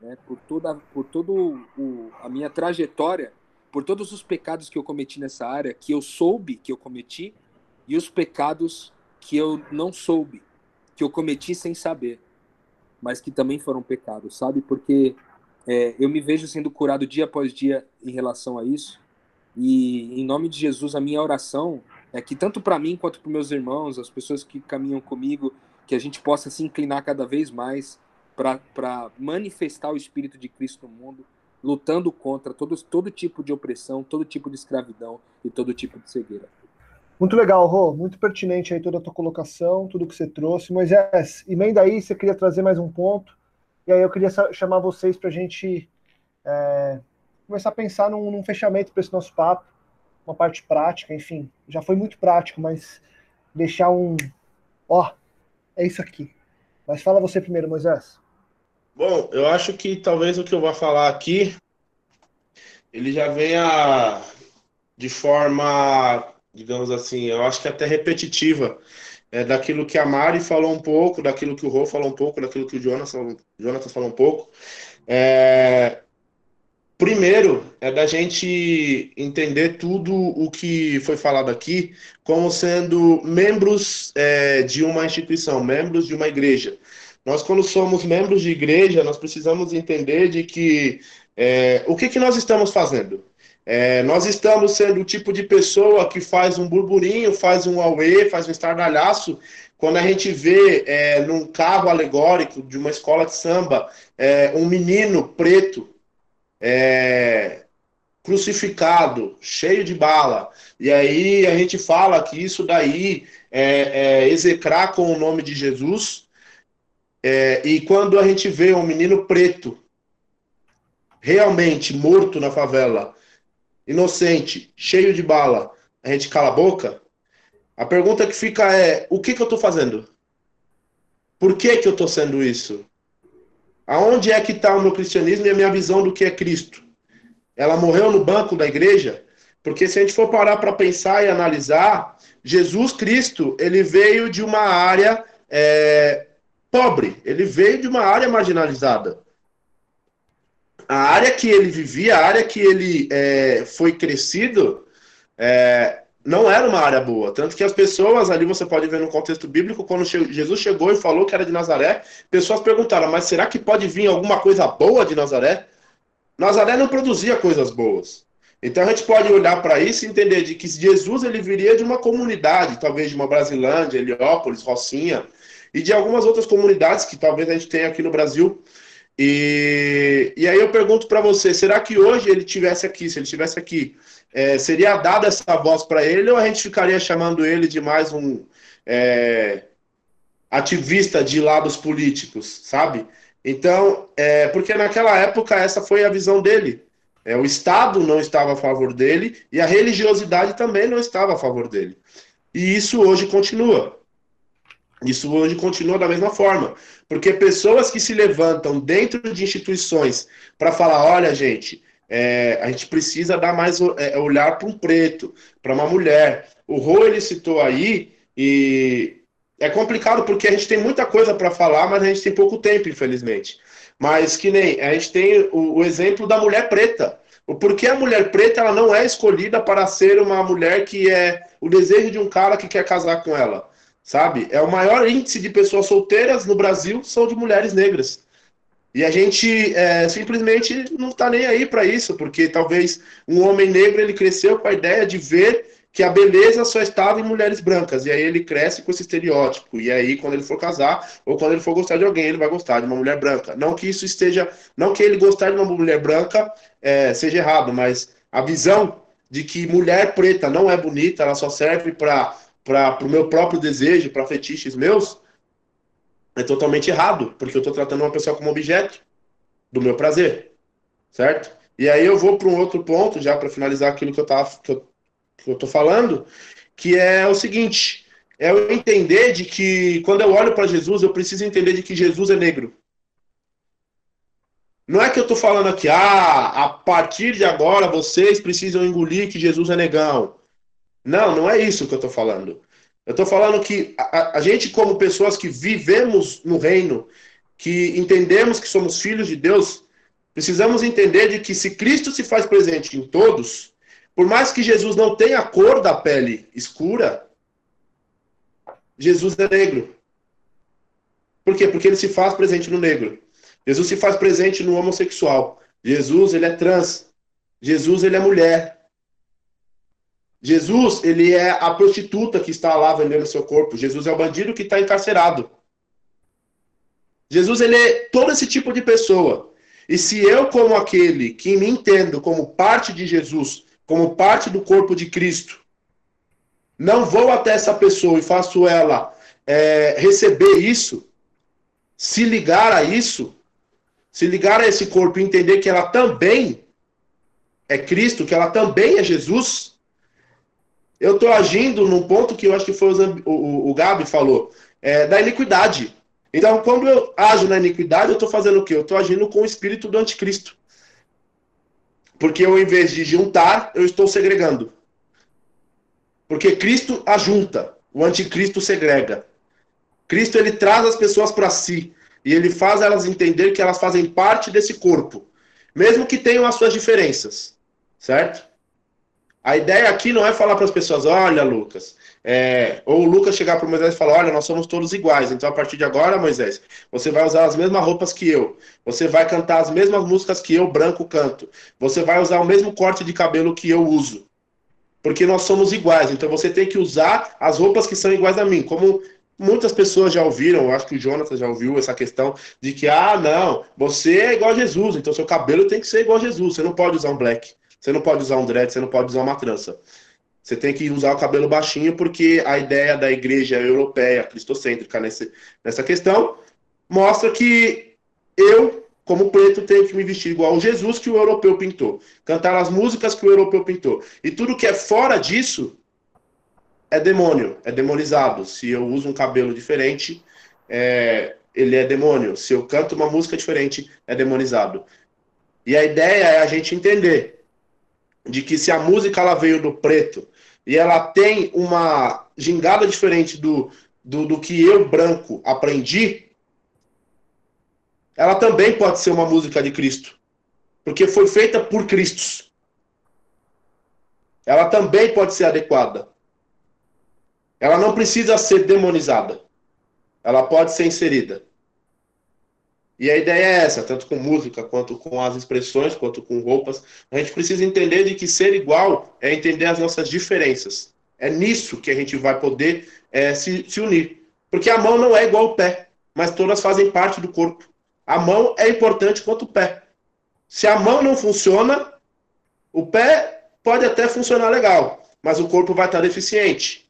né, por toda, por todo o, a minha trajetória, por todos os pecados que eu cometi nessa área, que eu soube que eu cometi, e os pecados que eu não soube, que eu cometi sem saber mas que também foram pecados, sabe? Porque é, eu me vejo sendo curado dia após dia em relação a isso. E em nome de Jesus, a minha oração é que tanto para mim quanto para meus irmãos, as pessoas que caminham comigo, que a gente possa se inclinar cada vez mais para manifestar o Espírito de Cristo no mundo, lutando contra todo, todo tipo de opressão, todo tipo de escravidão e todo tipo de cegueira. Muito legal, Rô. Muito pertinente aí toda a tua colocação, tudo que você trouxe. Moisés, emenda aí, você queria trazer mais um ponto. E aí eu queria chamar vocês para a gente é, começar a pensar num, num fechamento para esse nosso papo, uma parte prática, enfim. Já foi muito prático, mas deixar um. Ó, é isso aqui. Mas fala você primeiro, Moisés. Bom, eu acho que talvez o que eu vou falar aqui ele já venha de forma digamos assim, eu acho que até repetitiva, é, daquilo que a Mari falou um pouco, daquilo que o Rô falou um pouco, daquilo que o Jonas, Jonas falou um pouco. É, primeiro, é da gente entender tudo o que foi falado aqui como sendo membros é, de uma instituição, membros de uma igreja. Nós, quando somos membros de igreja, nós precisamos entender de que é, o que, que nós estamos fazendo? É, nós estamos sendo o tipo de pessoa que faz um burburinho, faz um auê, faz um estardalhaço, quando a gente vê é, num carro alegórico de uma escola de samba é, um menino preto é, crucificado, cheio de bala, e aí a gente fala que isso daí é, é execrar com o nome de Jesus, é, e quando a gente vê um menino preto realmente morto na favela, inocente, cheio de bala, a gente cala a boca? A pergunta que fica é: o que, que eu estou fazendo? Por que, que eu estou sendo isso? Aonde é que está o meu cristianismo e a minha visão do que é Cristo? Ela morreu no banco da igreja? Porque se a gente for parar para pensar e analisar, Jesus Cristo, ele veio de uma área é, pobre, ele veio de uma área marginalizada a área que ele vivia, a área que ele é, foi crescido, é, não era uma área boa. Tanto que as pessoas, ali você pode ver no contexto bíblico, quando Jesus chegou e falou que era de Nazaré, pessoas perguntaram, mas será que pode vir alguma coisa boa de Nazaré? Nazaré não produzia coisas boas. Então a gente pode olhar para isso e entender de que Jesus ele viria de uma comunidade, talvez de uma Brasilândia, Heliópolis, Rocinha, e de algumas outras comunidades que talvez a gente tenha aqui no Brasil. E, e aí eu pergunto para você, será que hoje ele tivesse aqui, se ele tivesse aqui, é, seria dada essa voz para ele ou a gente ficaria chamando ele de mais um é, ativista de lados políticos, sabe? Então, é, porque naquela época essa foi a visão dele. É, o Estado não estava a favor dele e a religiosidade também não estava a favor dele. E isso hoje continua. Isso hoje continua da mesma forma. Porque pessoas que se levantam dentro de instituições para falar: olha, gente, é, a gente precisa dar mais é, olhar para um preto, para uma mulher. O Rô ele citou aí, e é complicado porque a gente tem muita coisa para falar, mas a gente tem pouco tempo, infelizmente. Mas que nem a gente tem o, o, exemplo da mulher preta. O porquê a mulher preta ela não é escolhida para ser uma mulher que é o desejo de um cara que quer casar com ela, sabe? É o maior índice de pessoas solteiras no Brasil são de mulheres negras. E a gente é, simplesmente não está nem aí para isso, porque talvez um homem negro ele cresceu com a ideia de ver que a beleza só estava em mulheres brancas. E aí ele cresce com esse estereótipo. E aí, quando ele for casar, ou quando ele for gostar de alguém, ele vai gostar de uma mulher branca. Não que isso esteja. Não que ele gostar de uma mulher branca é, seja errado, mas a visão de que mulher preta não é bonita, ela só serve para o meu próprio desejo, para fetiches meus, é totalmente errado, porque eu estou tratando uma pessoa como objeto do meu prazer, certo? E aí eu vou para um outro ponto, já para finalizar aquilo que eu, tava, que eu estou falando, que é o seguinte: é eu entender de que quando eu olho para Jesus, eu preciso entender de que Jesus é negro. Não é que eu estou falando aqui, ah, a partir de agora vocês precisam engolir que Jesus é negão. Não, não é isso que eu estou falando. Eu estou falando que a, a, gente, como pessoas que vivemos no reino, que entendemos que somos filhos de Deus, precisamos entender de que se Cristo se faz presente em todos, por mais que Jesus não tenha a cor da pele escura, Jesus é negro. Por quê? Porque ele se faz presente no negro. Jesus se faz presente no homossexual. Jesus, ele é trans. Jesus, ele é mulher. Jesus, ele é a prostituta que está lá vendendo seu corpo. Jesus é o bandido que está encarcerado. Jesus, ele é todo esse tipo de pessoa. E se eu, como aquele que me entendo como parte de Jesus, como parte do corpo de Cristo, não vou até essa pessoa e faço ela é, receber isso, se ligar a isso, se ligar a esse corpo e entender que ela também é Cristo, que ela também é Jesus, eu estou agindo num ponto que eu acho que foi o, o, o Gabi falou, é, da iniquidade. Então, quando eu ajo na iniquidade, eu estou fazendo o quê? Eu estou agindo com o espírito do anticristo. Porque eu, em vez de juntar, eu estou segregando. Porque Cristo ajunta, o anticristo segrega. Cristo ele traz as pessoas para si e ele faz elas entender que elas fazem parte desse corpo, mesmo que tenham as suas diferenças, certo? A ideia aqui não é falar para as pessoas, olha, Lucas, é, ou o Lucas chegar para Moisés e falar: Olha, nós somos todos iguais, então a partir de agora, Moisés, você vai usar as mesmas roupas que eu, você vai cantar as mesmas músicas que eu, branco, canto, você vai usar o mesmo corte de cabelo que eu uso, porque nós somos iguais, então você tem que usar as roupas que são iguais a mim, como muitas pessoas já ouviram, eu acho que o Jonathan já ouviu essa questão de que, ah, não, você é igual a Jesus, então seu cabelo tem que ser igual a Jesus, você não pode usar um black, você não pode usar um dread, você não pode usar uma trança. Você tem que usar o cabelo baixinho, porque a ideia da igreja europeia, cristocêntrica nesse, nessa questão, mostra que eu, como preto, tenho que me vestir igual ao Jesus que o europeu pintou. Cantar as músicas que o europeu pintou. E tudo que é fora disso é demônio, é demonizado. Se eu uso um cabelo diferente, é, ele é demônio. Se eu canto uma música diferente, é demonizado. E a ideia é a gente entender de que se a música ela veio do preto e ela tem uma gingada diferente do, do, do que eu, branco, aprendi, ela também pode ser uma música de Cristo. Porque foi feita por Cristos. Ela também pode ser adequada. Ela não precisa ser demonizada. Ela pode ser inserida. E a ideia é essa, tanto com música, quanto com as expressões, quanto com roupas. A gente precisa entender de que ser igual é entender as nossas diferenças. É nisso que a gente vai poder é, se, se unir. Porque a mão não é igual ao pé, mas todas fazem parte do corpo. A mão é importante quanto o pé. Se a mão não funciona, o pé pode até funcionar legal, mas o corpo vai estar deficiente.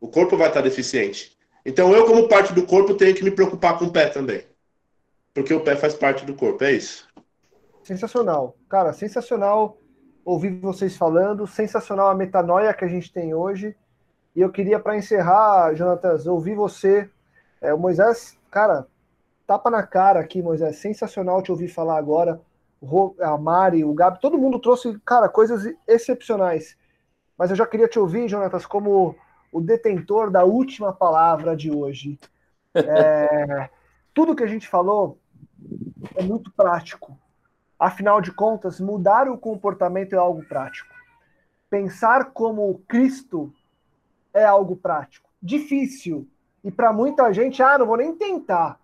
O corpo vai estar deficiente. Então eu, como parte do corpo, tenho que me preocupar com o pé também. Porque o pé faz parte do corpo, é isso. Sensacional. Cara, sensacional ouvir vocês falando, sensacional a metanoia que a gente tem hoje. E eu queria, para encerrar, Jonatas, ouvir você. É, o Moisés, cara, tapa na cara aqui, Moisés. Sensacional te ouvir falar agora. A Mari, o Gabi, todo mundo trouxe, cara, coisas excepcionais. Mas eu já queria te ouvir, Jonatas, como o detentor da última palavra de hoje. É, tudo que a gente falou é muito prático. Afinal de contas, mudar o comportamento é algo prático. Pensar como Cristo é algo prático. Difícil. E para muita gente, ah, não vou nem tentar.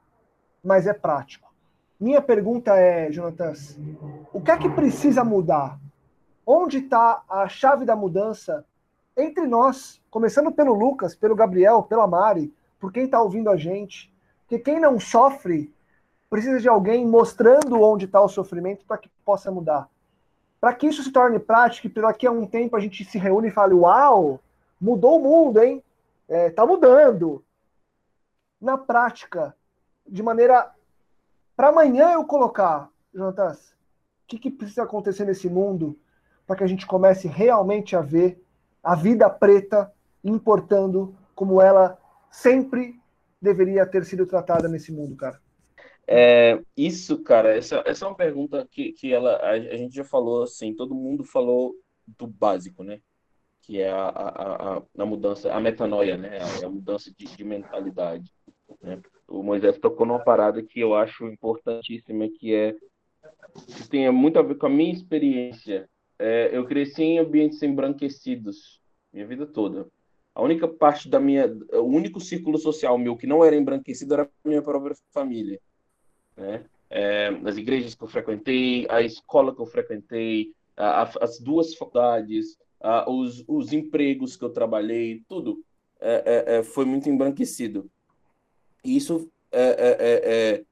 Mas é prático. Minha pergunta é, Jonatas, o que é que precisa mudar? Onde está a chave da mudança entre nós, começando pelo Lucas, pelo Gabriel, pela Mari, por quem está ouvindo a gente? Porque quem não sofre precisa de alguém mostrando onde está o sofrimento para que possa mudar. Para que isso se torne prático e daqui a um tempo a gente se reúne e fale: Uau, mudou o mundo, hein? É, tá mudando. Na prática, de maneira. Para amanhã eu colocar, Jonatas, o que, que precisa acontecer nesse mundo para que a gente comece realmente a ver a vida preta importando como ela sempre deveria ter sido tratada nesse mundo, cara? É, isso, cara, essa, essa é uma pergunta que, que ela, a, a, gente já falou assim, todo mundo falou do básico, né? Que é a, a, a, a mudança, a metanoia, né? A, a mudança de, de mentalidade. Né? O Moisés tocou numa parada que eu acho importantíssima, que é que tem muito a ver com a minha experiência. É, eu cresci em ambientes embranquecidos minha vida toda. A única parte da minha, o único círculo social meu que não era embranquecido era a minha própria família né? É, as igrejas que eu frequentei, a escola que eu frequentei, a, a, as duas faculdades, a, os, os empregos que eu trabalhei, tudo é, é, é foi muito embranquecido. E isso é, é,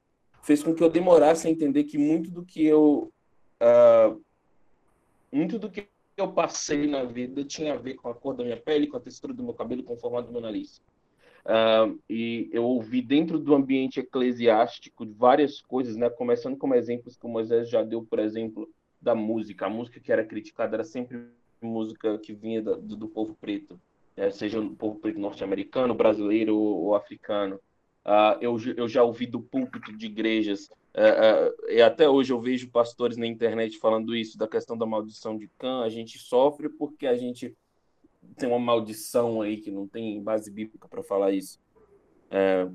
fez com que eu demorasse a entender que muito do que eu uh, muito do que eu passei na vida tinha a ver com a cor da minha pele, com a textura do meu cabelo, com o formato do meu nariz. Uh, e eu ouvi dentro do ambiente eclesiástico várias coisas, né? Começando como exemplos que o Moisés já deu, por exemplo, da música. A música que era criticada era sempre música que vinha do, do povo preto, né? seja o povo preto norte-americano, brasileiro ou, ou africano. Uh, eu, eu já ouvi do púlpito de igrejas, uh, e até hoje eu vejo pastores na internet falando isso, da questão da maldição de Cã. A gente sofre porque a gente tem uma maldição aí que não tem base bíblica para falar isso. É,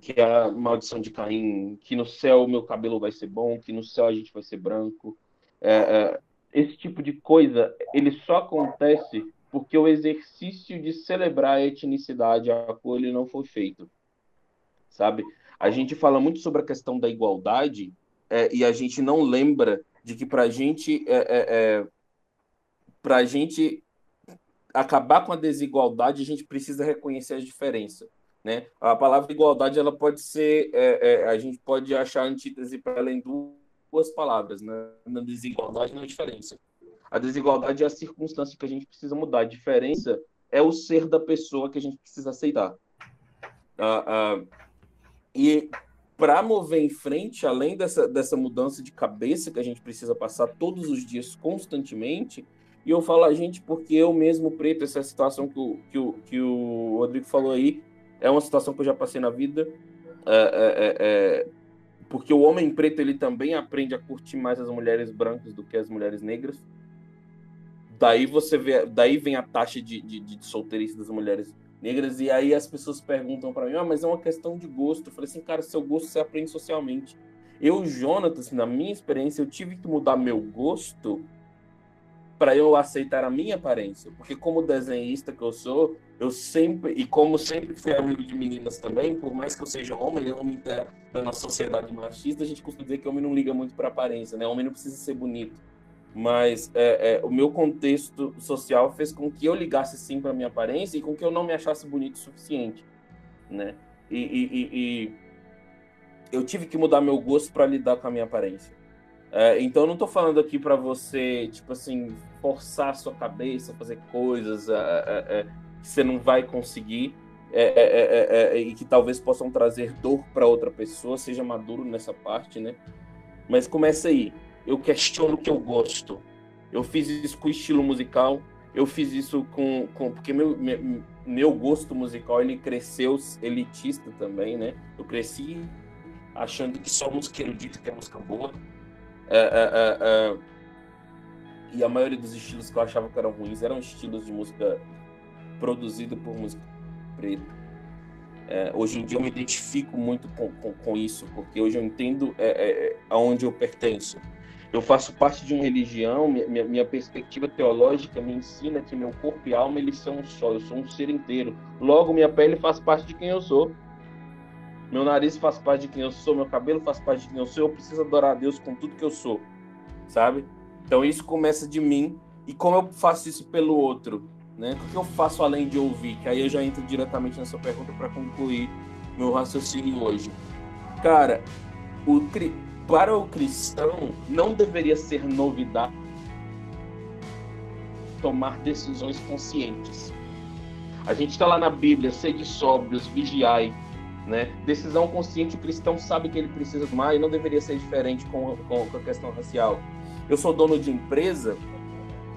que é a maldição de Caim, que no céu o meu cabelo vai ser bom, que no céu a gente vai ser branco. É, é, esse tipo de coisa, ele só acontece porque o exercício de celebrar a etnicidade a qual ele não foi feito. Sabe? A gente fala muito sobre a questão da igualdade é, e a gente não lembra de que para gente, é, é, é para a gente acabar com a desigualdade, a gente precisa reconhecer a diferença. Né? A palavra igualdade ela pode ser, é, é, a gente pode achar antítese para ela em duas palavras, né? na desigualdade e na diferença. A desigualdade é a circunstância que a gente precisa mudar. A diferença é o ser da pessoa que a gente precisa aceitar. Ah, e para mover em frente, além dessa, dessa mudança de cabeça que a gente precisa passar todos os dias constantemente, e eu falo a gente porque eu mesmo, preto, essa situação que o, que o, que o Rodrigo falou aí, é uma situação que eu já passei na vida. É, é, é, é, porque o homem preto ele também aprende a curtir mais as mulheres brancas do que as mulheres negras. Daí você vê, daí vem a taxa de, de, de solteirice das mulheres negras. E aí as pessoas perguntam para mim, ah, mas é uma questão de gosto. Eu falei assim, cara, seu gosto você aprende socialmente. Eu, Jonatas, na minha experiência, eu tive que mudar meu gosto para eu aceitar a minha aparência. Porque como desenhista que eu sou, eu sempre, e como sempre fui amigo de meninas também, por mais que eu seja homem, homem da, da nossa sociedade machista, a gente costuma dizer que homem não liga muito para aparência, né? Homem não precisa ser bonito. Mas é, é, o meu contexto social fez com que eu ligasse sim para minha aparência e com que eu não me achasse bonito o suficiente, né? E, e, e, e eu tive que mudar meu gosto para lidar com a minha aparência. É, então eu não estou falando aqui para você, tipo assim, forçar a sua cabeça fazer coisas é, é, é que você não vai conseguir e que talvez possam trazer dor para outra pessoa, seja maduro nessa parte, né? Mas começa aí. Eu questiono o que eu gosto. Eu fiz isso com estilo musical. Eu fiz isso com, com porque meu, meu, meu gosto musical ele cresceu elitista também, né? Eu cresci achando que só música erudita que é música boa. É, é, é, e a maioria dos estilos que eu achava que eram ruins eram estilos de música produzido por música preta. É, hoje em dia eu me identifico muito com, com, com isso, porque hoje eu entendo é, é, aonde eu pertenço. Eu faço parte de uma religião, minha, minha, perspectiva teológica me ensina que meu corpo e alma eles são um só, eu sou um ser inteiro. Logo, minha pele faz parte de quem eu sou. Meu nariz faz parte de quem eu sou, meu cabelo faz parte de quem eu sou. Eu preciso adorar a Deus com tudo que eu sou, sabe? Então isso começa de mim. E como eu faço isso pelo outro? Né? O que eu faço além de ouvir? Que aí eu já entro diretamente nessa pergunta para concluir meu raciocínio hoje. Cara, o, para o cristão não deveria ser novidade tomar decisões conscientes. A gente está lá na Bíblia, sede sóbrios, vigiai, né? Decisão consciente, o cristão sabe que ele precisa tomar e não deveria ser diferente com, com, com a questão racial. Eu sou dono de empresa,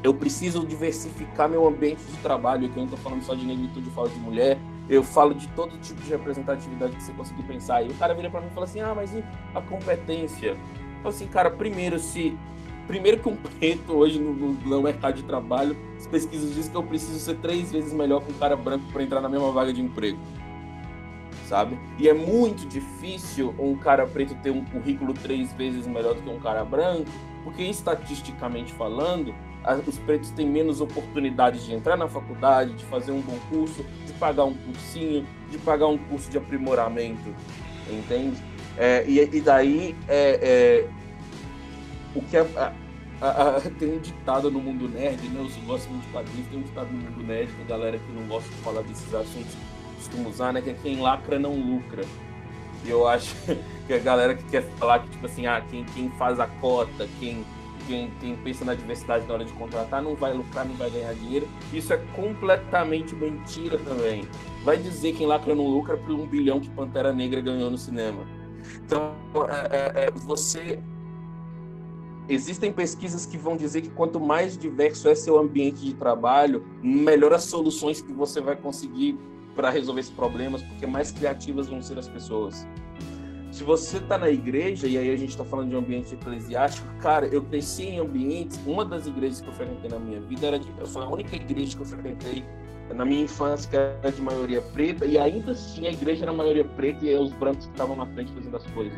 eu preciso diversificar meu ambiente de trabalho, que eu não estou falando só de negritude, falo de mulher, eu falo de todo tipo de representatividade que você conseguir pensar. E o cara vira para mim e fala assim: ah, mas e a competência? Falo assim, cara, primeiro, se. Primeiro que um preto hoje no, no mercado de trabalho, as pesquisas dizem que eu preciso ser três vezes melhor que um cara branco para entrar na mesma vaga de emprego sabe? E é muito difícil um cara preto ter um currículo três vezes melhor do que um cara branco, porque estatisticamente falando, os pretos têm menos oportunidades de entrar na faculdade, de fazer um bom curso, de pagar um cursinho, de pagar um curso de aprimoramento, entende? É, e, e, daí é, é, o que a, a, a, tem um ditado no mundo nerd, né? Gosto muito de quadrinhos, tem um ditado no mundo nerd, tem galera que não gosta de falar desses assuntos costumo usar, né? Que é quem lacra não lucra. E eu acho que a galera que quer falar que, tipo assim, ah, quem, quem faz a cota, quem, quem, quem pensa na diversidade na hora de contratar, não vai lucrar, não vai ganhar dinheiro. Isso é completamente mentira também. Vai dizer quem lacra não lucra por um bilhão que Pantera Negra ganhou no cinema. Então, é, é, é você existem pesquisas que vão dizer que quanto mais diverso é seu ambiente de trabalho, melhor as soluções que você vai conseguir para resolver esses problemas, porque mais criativas vão ser as pessoas. Se você está na igreja, e aí a gente está falando de um ambiente eclesiástico, cara, eu cresci em ambientes. Uma das igrejas que eu frequentei na minha vida era de. Foi a única igreja que eu frequentei na minha infância que era de maioria preta, e ainda assim a igreja era maioria preta e os brancos que estavam na frente fazendo as coisas.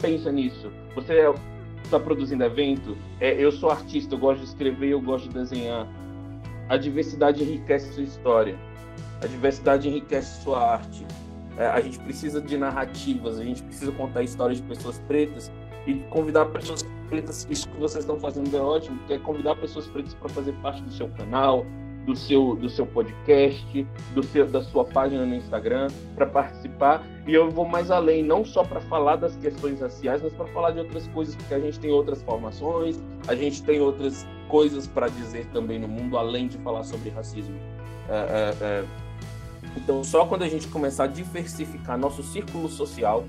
Pensa nisso. Você está produzindo evento, é, eu sou artista, eu gosto de escrever, eu gosto de desenhar. A diversidade enriquece sua história. A diversidade enriquece sua arte. É, a gente precisa de narrativas, a gente precisa contar histórias de pessoas pretas e convidar pessoas pretas. Isso que vocês estão fazendo é ótimo, que é convidar pessoas pretas para fazer parte do seu canal, do seu, do seu podcast, do seu, da sua página no Instagram, para participar. E eu vou mais além, não só para falar das questões raciais, mas para falar de outras coisas, porque a gente tem outras formações, a gente tem outras coisas para dizer também no mundo, além de falar sobre racismo. É, é, é então, só quando a gente começar a diversificar nosso círculo social,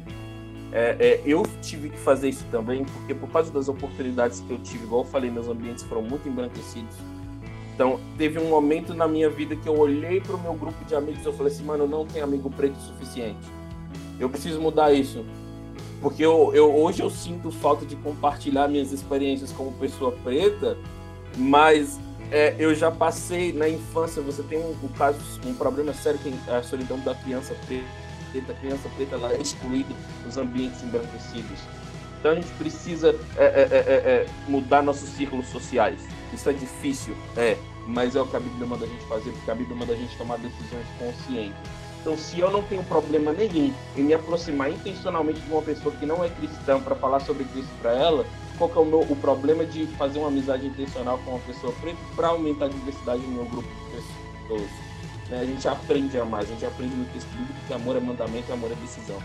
é, é, eu tive que fazer isso também, porque por causa das oportunidades que eu tive, igual eu falei, meus ambientes foram muito embranquecidos. Então, teve um momento na minha vida que eu olhei para o meu grupo de amigos e eu falei assim, mano, não tem amigo preto suficiente. Eu preciso mudar isso. Porque eu, eu, hoje eu sinto falta de compartilhar minhas experiências como pessoa preta, mas é, eu já passei na infância, você tem um, um caso, um problema sério que é a solidão da criança preta, a criança preta ela é excluída dos ambientes embranquecidos. Então a gente precisa é é, é, é, é, mudar nossos círculos sociais. Isso é difícil? É, mas é o que a Bíblia manda a gente fazer, porque a Bíblia manda a gente tomar decisões conscientes. Então, se eu não tenho problema nenhum em me aproximar intencionalmente de uma pessoa que não é cristã para falar sobre Cristo para ela, qual que é o, meu, o problema de fazer uma amizade intencional com uma pessoa preta para aumentar a diversidade no meu grupo de pessoas? Né? A gente aprende a amar, a gente aprende no texto bíblico que amor é mandamento amor é decisão.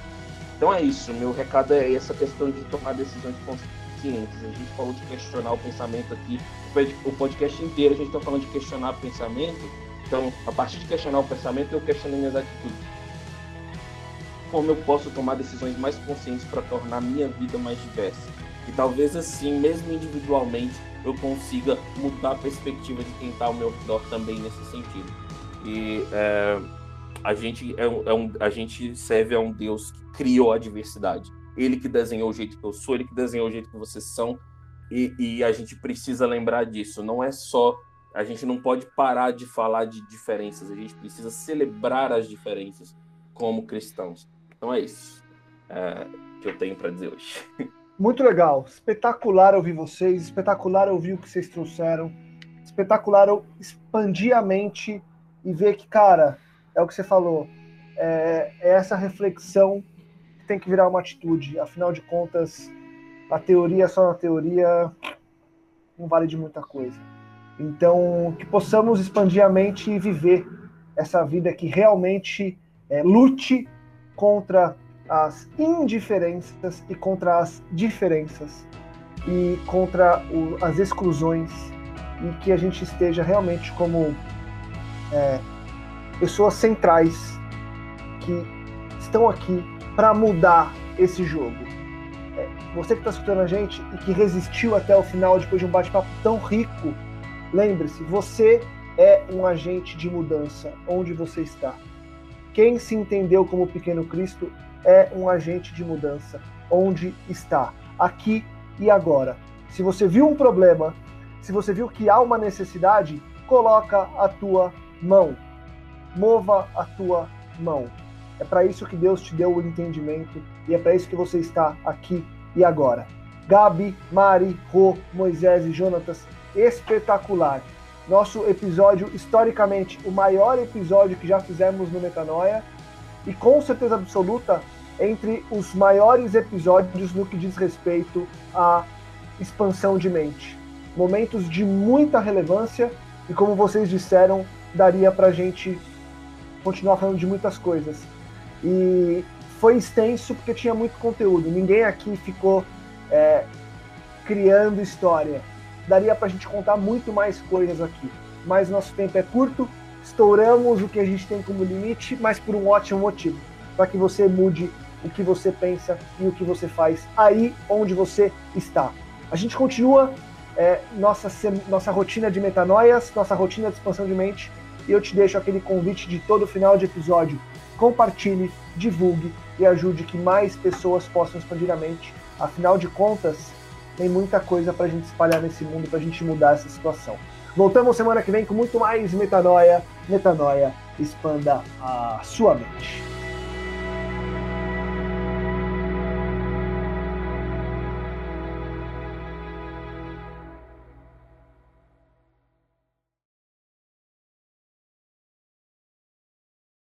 Então é isso, meu recado é essa questão de tomar decisões conscientes. A gente falou de questionar o pensamento aqui, o podcast inteiro a gente está falando de questionar o pensamento. Então, a partir de questionar o pensamento, eu questiono minhas atitudes. Como eu posso tomar decisões mais conscientes para tornar minha vida mais diversa? E talvez assim, mesmo individualmente, eu consiga mudar a perspectiva de quem está ao meu redor também nesse sentido. E é, a, gente é, é um, a gente serve a um Deus que criou a diversidade. Ele que desenhou o jeito que eu sou, ele que desenhou o jeito que vocês são. E, e a gente precisa lembrar disso. Não é só. A gente não pode parar de falar de diferenças. A gente precisa celebrar as diferenças como cristãos. Então é isso é, que eu tenho para dizer hoje. Muito legal, espetacular ouvir vocês, espetacular ouvir o que vocês trouxeram, espetacular expandir a mente e ver que, cara, é o que você falou, é, é essa reflexão que tem que virar uma atitude. Afinal de contas, a teoria só na teoria não vale de muita coisa. Então, que possamos expandir a mente e viver essa vida que realmente é, lute contra as indiferenças e contra as diferenças e contra o, as exclusões e que a gente esteja realmente como é, pessoas centrais que estão aqui para mudar esse jogo. É, você que está escutando a gente e que resistiu até o final depois de um bate-papo tão rico, lembre-se, você é um agente de mudança onde você está. Quem se entendeu como pequeno Cristo é um agente de mudança, onde está, aqui e agora. Se você viu um problema, se você viu que há uma necessidade, coloca a tua mão. Mova a tua mão. É para isso que Deus te deu o entendimento e é para isso que você está aqui e agora. Gabi, Mari, Rô, Moisés e Jonatas, espetacular. Nosso episódio, historicamente, o maior episódio que já fizemos no Metanoia e com certeza absoluta entre os maiores episódios no que diz respeito à expansão de mente. Momentos de muita relevância e, como vocês disseram, daria para a gente continuar falando de muitas coisas. E foi extenso porque tinha muito conteúdo. Ninguém aqui ficou é, criando história. Daria para a gente contar muito mais coisas aqui. Mas nosso tempo é curto, estouramos o que a gente tem como limite, mas por um ótimo motivo para que você mude o que você pensa e o que você faz aí onde você está. A gente continua é, nossa, nossa rotina de metanoias, nossa rotina de expansão de mente, e eu te deixo aquele convite de todo final de episódio. Compartilhe, divulgue e ajude que mais pessoas possam expandir a mente. Afinal de contas, tem muita coisa para a gente espalhar nesse mundo, para a gente mudar essa situação. Voltamos semana que vem com muito mais metanoia. Metanoia, expanda a sua mente.